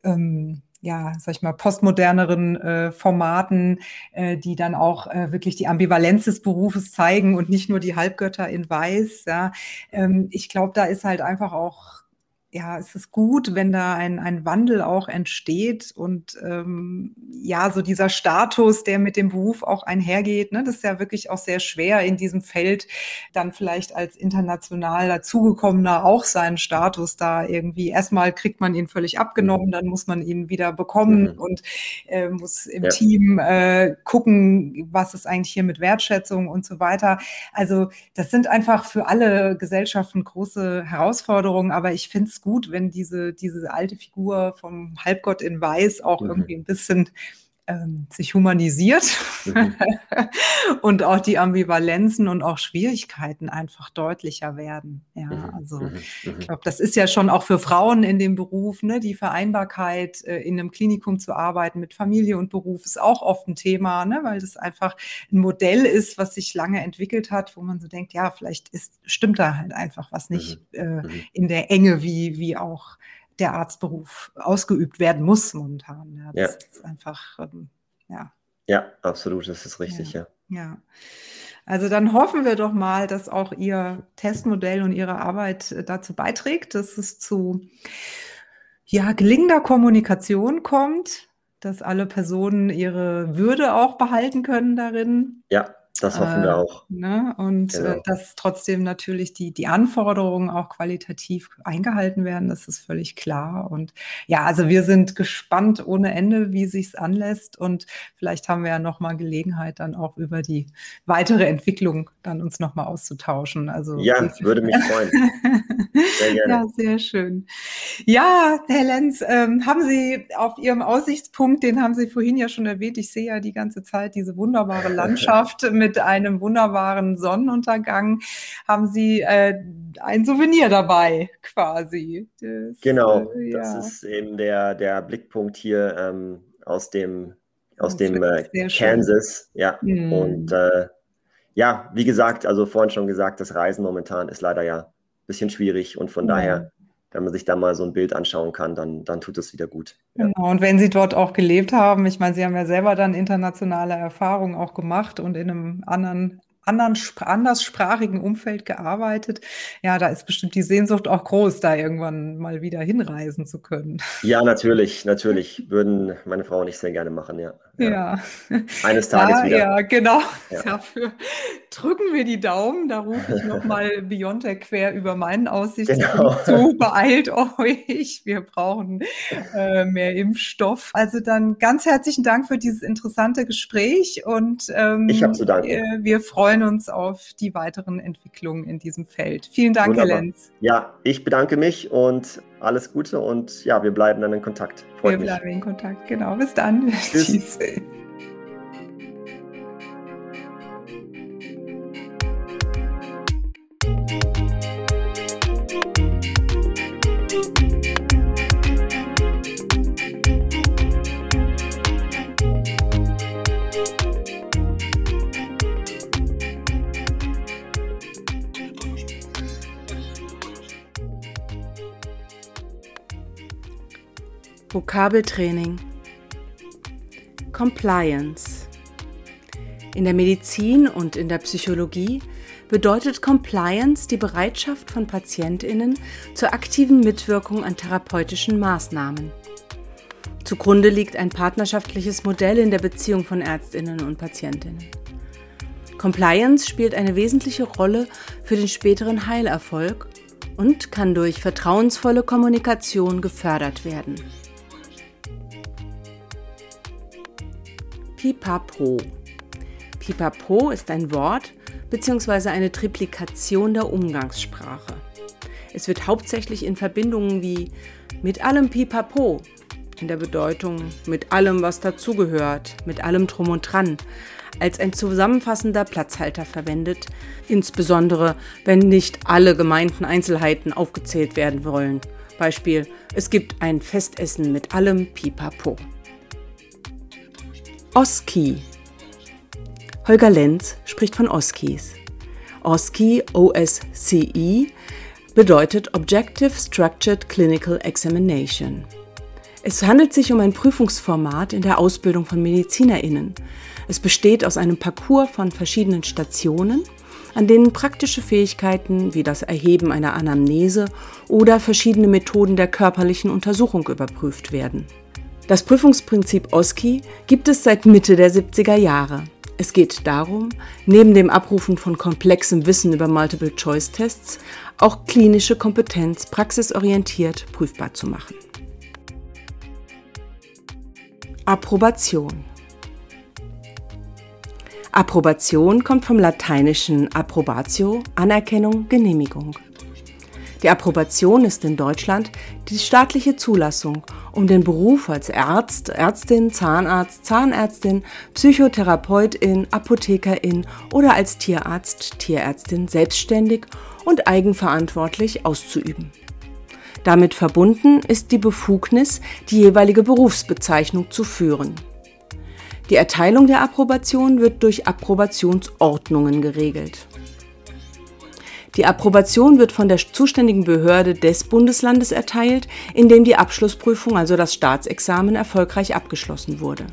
ähm, ja, sag ich mal, postmoderneren äh, Formaten, äh, die dann auch äh, wirklich die Ambivalenz des Berufes zeigen und nicht nur die Halbgötter in Weiß. Ja. Ähm, ich glaube, da ist halt einfach auch ja, es ist gut, wenn da ein, ein Wandel auch entsteht und ähm, ja, so dieser Status, der mit dem Beruf auch einhergeht, ne, das ist ja wirklich auch sehr schwer in diesem Feld dann vielleicht als international dazugekommener auch seinen Status da irgendwie. Erstmal kriegt man ihn völlig abgenommen, mhm. dann muss man ihn wieder bekommen mhm. und äh, muss im ja. Team äh, gucken, was ist eigentlich hier mit Wertschätzung und so weiter. Also das sind einfach für alle Gesellschaften große Herausforderungen, aber ich finde es gut, wenn diese, diese alte Figur vom Halbgott in Weiß auch mhm. irgendwie ein bisschen ähm, sich humanisiert mhm. und auch die Ambivalenzen und auch Schwierigkeiten einfach deutlicher werden. Ja, mhm. also mhm. ich mhm. glaube, das ist ja schon auch für Frauen in dem Beruf, ne, die Vereinbarkeit äh, in einem Klinikum zu arbeiten mit Familie und Beruf ist auch oft ein Thema, ne, weil das einfach ein Modell ist, was sich lange entwickelt hat, wo man so denkt, ja, vielleicht ist, stimmt da halt einfach was nicht äh, in der Enge, wie, wie auch der Arztberuf ausgeübt werden muss momentan. Ja, das ja. ist einfach, ähm, ja. Ja, absolut, das ist richtig, ja. ja. ja. Also dann hoffen wir doch mal, dass auch Ihr Testmodell und Ihre Arbeit äh, dazu beiträgt, dass es zu ja, gelingender Kommunikation kommt, dass alle Personen ihre Würde auch behalten können darin. Ja, das hoffen wir äh, auch. Ne? Und äh, genau. äh, dass trotzdem natürlich die, die Anforderungen auch qualitativ eingehalten werden, das ist völlig klar. Und ja, also wir sind gespannt ohne Ende, wie sich's anlässt. Und vielleicht haben wir ja nochmal Gelegenheit, dann auch über die weitere Entwicklung dann uns nochmal auszutauschen. Also ja, würde mich freuen. Sehr gerne. Ja, sehr schön. Ja, Herr Lenz, ähm, haben Sie auf Ihrem Aussichtspunkt, den haben Sie vorhin ja schon erwähnt, ich sehe ja die ganze Zeit diese wunderbare Landschaft mit einem wunderbaren Sonnenuntergang haben Sie äh, ein Souvenir dabei, quasi. Das, genau, äh, ja. das ist eben der, der Blickpunkt hier ähm, aus dem, aus dem äh, Kansas. Ja, mhm. und äh, ja, wie gesagt, also vorhin schon gesagt, das Reisen momentan ist leider ja bisschen schwierig und von mhm. daher wenn man sich da mal so ein Bild anschauen kann, dann, dann tut es wieder gut. Ja. Genau, und wenn Sie dort auch gelebt haben, ich meine, Sie haben ja selber dann internationale Erfahrungen auch gemacht und in einem anderen anderen, anderssprachigen Umfeld gearbeitet. Ja, da ist bestimmt die Sehnsucht auch groß, da irgendwann mal wieder hinreisen zu können. Ja, natürlich, natürlich. Würden meine Frau nicht sehr gerne machen, ja. Ja. ja. Eines Tages ja, wieder. Ja, genau. Ja. Dafür drücken wir die Daumen. Da rufe ich nochmal Biontech quer über meinen Aussichtspunkt genau. zu. Beeilt euch. Wir brauchen äh, mehr Impfstoff. Also dann ganz herzlichen Dank für dieses interessante Gespräch und ähm, ich habe zu danken. Äh, wir freuen freuen uns auf die weiteren Entwicklungen in diesem Feld. Vielen Dank, Wunderbar. Herr Lenz. Ja, ich bedanke mich und alles Gute und ja, wir bleiben dann in Kontakt. Freut wir mich. bleiben in Kontakt, genau. Bis dann. Tschüss. Tschüss. Vokabeltraining. Compliance. In der Medizin und in der Psychologie bedeutet Compliance die Bereitschaft von Patientinnen zur aktiven Mitwirkung an therapeutischen Maßnahmen. Zugrunde liegt ein partnerschaftliches Modell in der Beziehung von Ärztinnen und Patientinnen. Compliance spielt eine wesentliche Rolle für den späteren Heilerfolg und kann durch vertrauensvolle Kommunikation gefördert werden. Pipapo. Pipapo ist ein Wort bzw. eine Triplikation der Umgangssprache. Es wird hauptsächlich in Verbindungen wie mit allem Pipapo in der Bedeutung mit allem, was dazugehört, mit allem drum und dran, als ein zusammenfassender Platzhalter verwendet, insbesondere wenn nicht alle gemeinten Einzelheiten aufgezählt werden wollen. Beispiel, es gibt ein Festessen mit allem Pipapo. Oski. Holger Lenz spricht von Oskis. OSCE, O-S-C-I, bedeutet Objective Structured Clinical Examination. Es handelt sich um ein Prüfungsformat in der Ausbildung von Medizinerinnen. Es besteht aus einem Parcours von verschiedenen Stationen, an denen praktische Fähigkeiten wie das Erheben einer Anamnese oder verschiedene Methoden der körperlichen Untersuchung überprüft werden. Das Prüfungsprinzip OSCI gibt es seit Mitte der 70er Jahre. Es geht darum, neben dem Abrufen von komplexem Wissen über Multiple-Choice-Tests auch klinische Kompetenz praxisorientiert prüfbar zu machen. Approbation Approbation kommt vom lateinischen approbatio, Anerkennung, Genehmigung. Die Approbation ist in Deutschland die staatliche Zulassung, um den Beruf als Arzt, Ärztin, Zahnarzt, Zahnärztin, Psychotherapeutin, Apothekerin oder als Tierarzt, Tierärztin selbstständig und eigenverantwortlich auszuüben. Damit verbunden ist die Befugnis, die jeweilige Berufsbezeichnung zu führen. Die Erteilung der Approbation wird durch Approbationsordnungen geregelt. Die Approbation wird von der zuständigen Behörde des Bundeslandes erteilt, in dem die Abschlussprüfung, also das Staatsexamen, erfolgreich abgeschlossen wurde.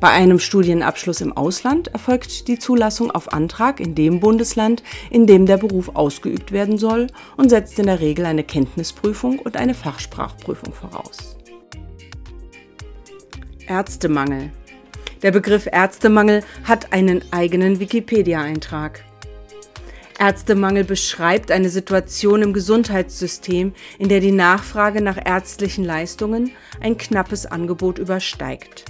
Bei einem Studienabschluss im Ausland erfolgt die Zulassung auf Antrag in dem Bundesland, in dem der Beruf ausgeübt werden soll und setzt in der Regel eine Kenntnisprüfung und eine Fachsprachprüfung voraus. Ärztemangel. Der Begriff Ärztemangel hat einen eigenen Wikipedia-Eintrag. Ärztemangel beschreibt eine Situation im Gesundheitssystem, in der die Nachfrage nach ärztlichen Leistungen ein knappes Angebot übersteigt.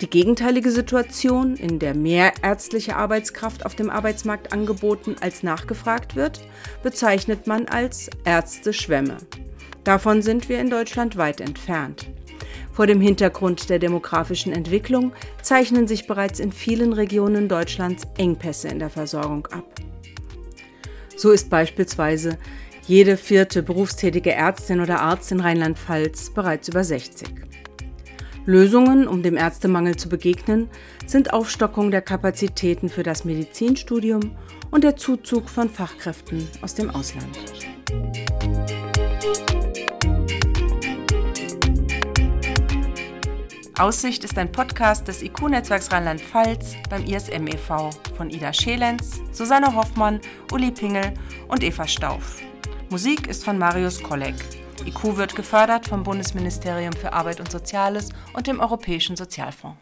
Die gegenteilige Situation, in der mehr ärztliche Arbeitskraft auf dem Arbeitsmarkt angeboten als nachgefragt wird, bezeichnet man als Ärzteschwämme. Davon sind wir in Deutschland weit entfernt. Vor dem Hintergrund der demografischen Entwicklung zeichnen sich bereits in vielen Regionen Deutschlands Engpässe in der Versorgung ab. So ist beispielsweise jede vierte berufstätige Ärztin oder Arzt in Rheinland-Pfalz bereits über 60. Lösungen, um dem Ärztemangel zu begegnen, sind Aufstockung der Kapazitäten für das Medizinstudium und der Zuzug von Fachkräften aus dem Ausland. Aussicht ist ein Podcast des IQ-Netzwerks Rheinland-Pfalz beim ISM e.V. von Ida Schelenz, Susanne Hoffmann, Uli Pingel und Eva Stauf. Musik ist von Marius Kolleg. IQ wird gefördert vom Bundesministerium für Arbeit und Soziales und dem Europäischen Sozialfonds.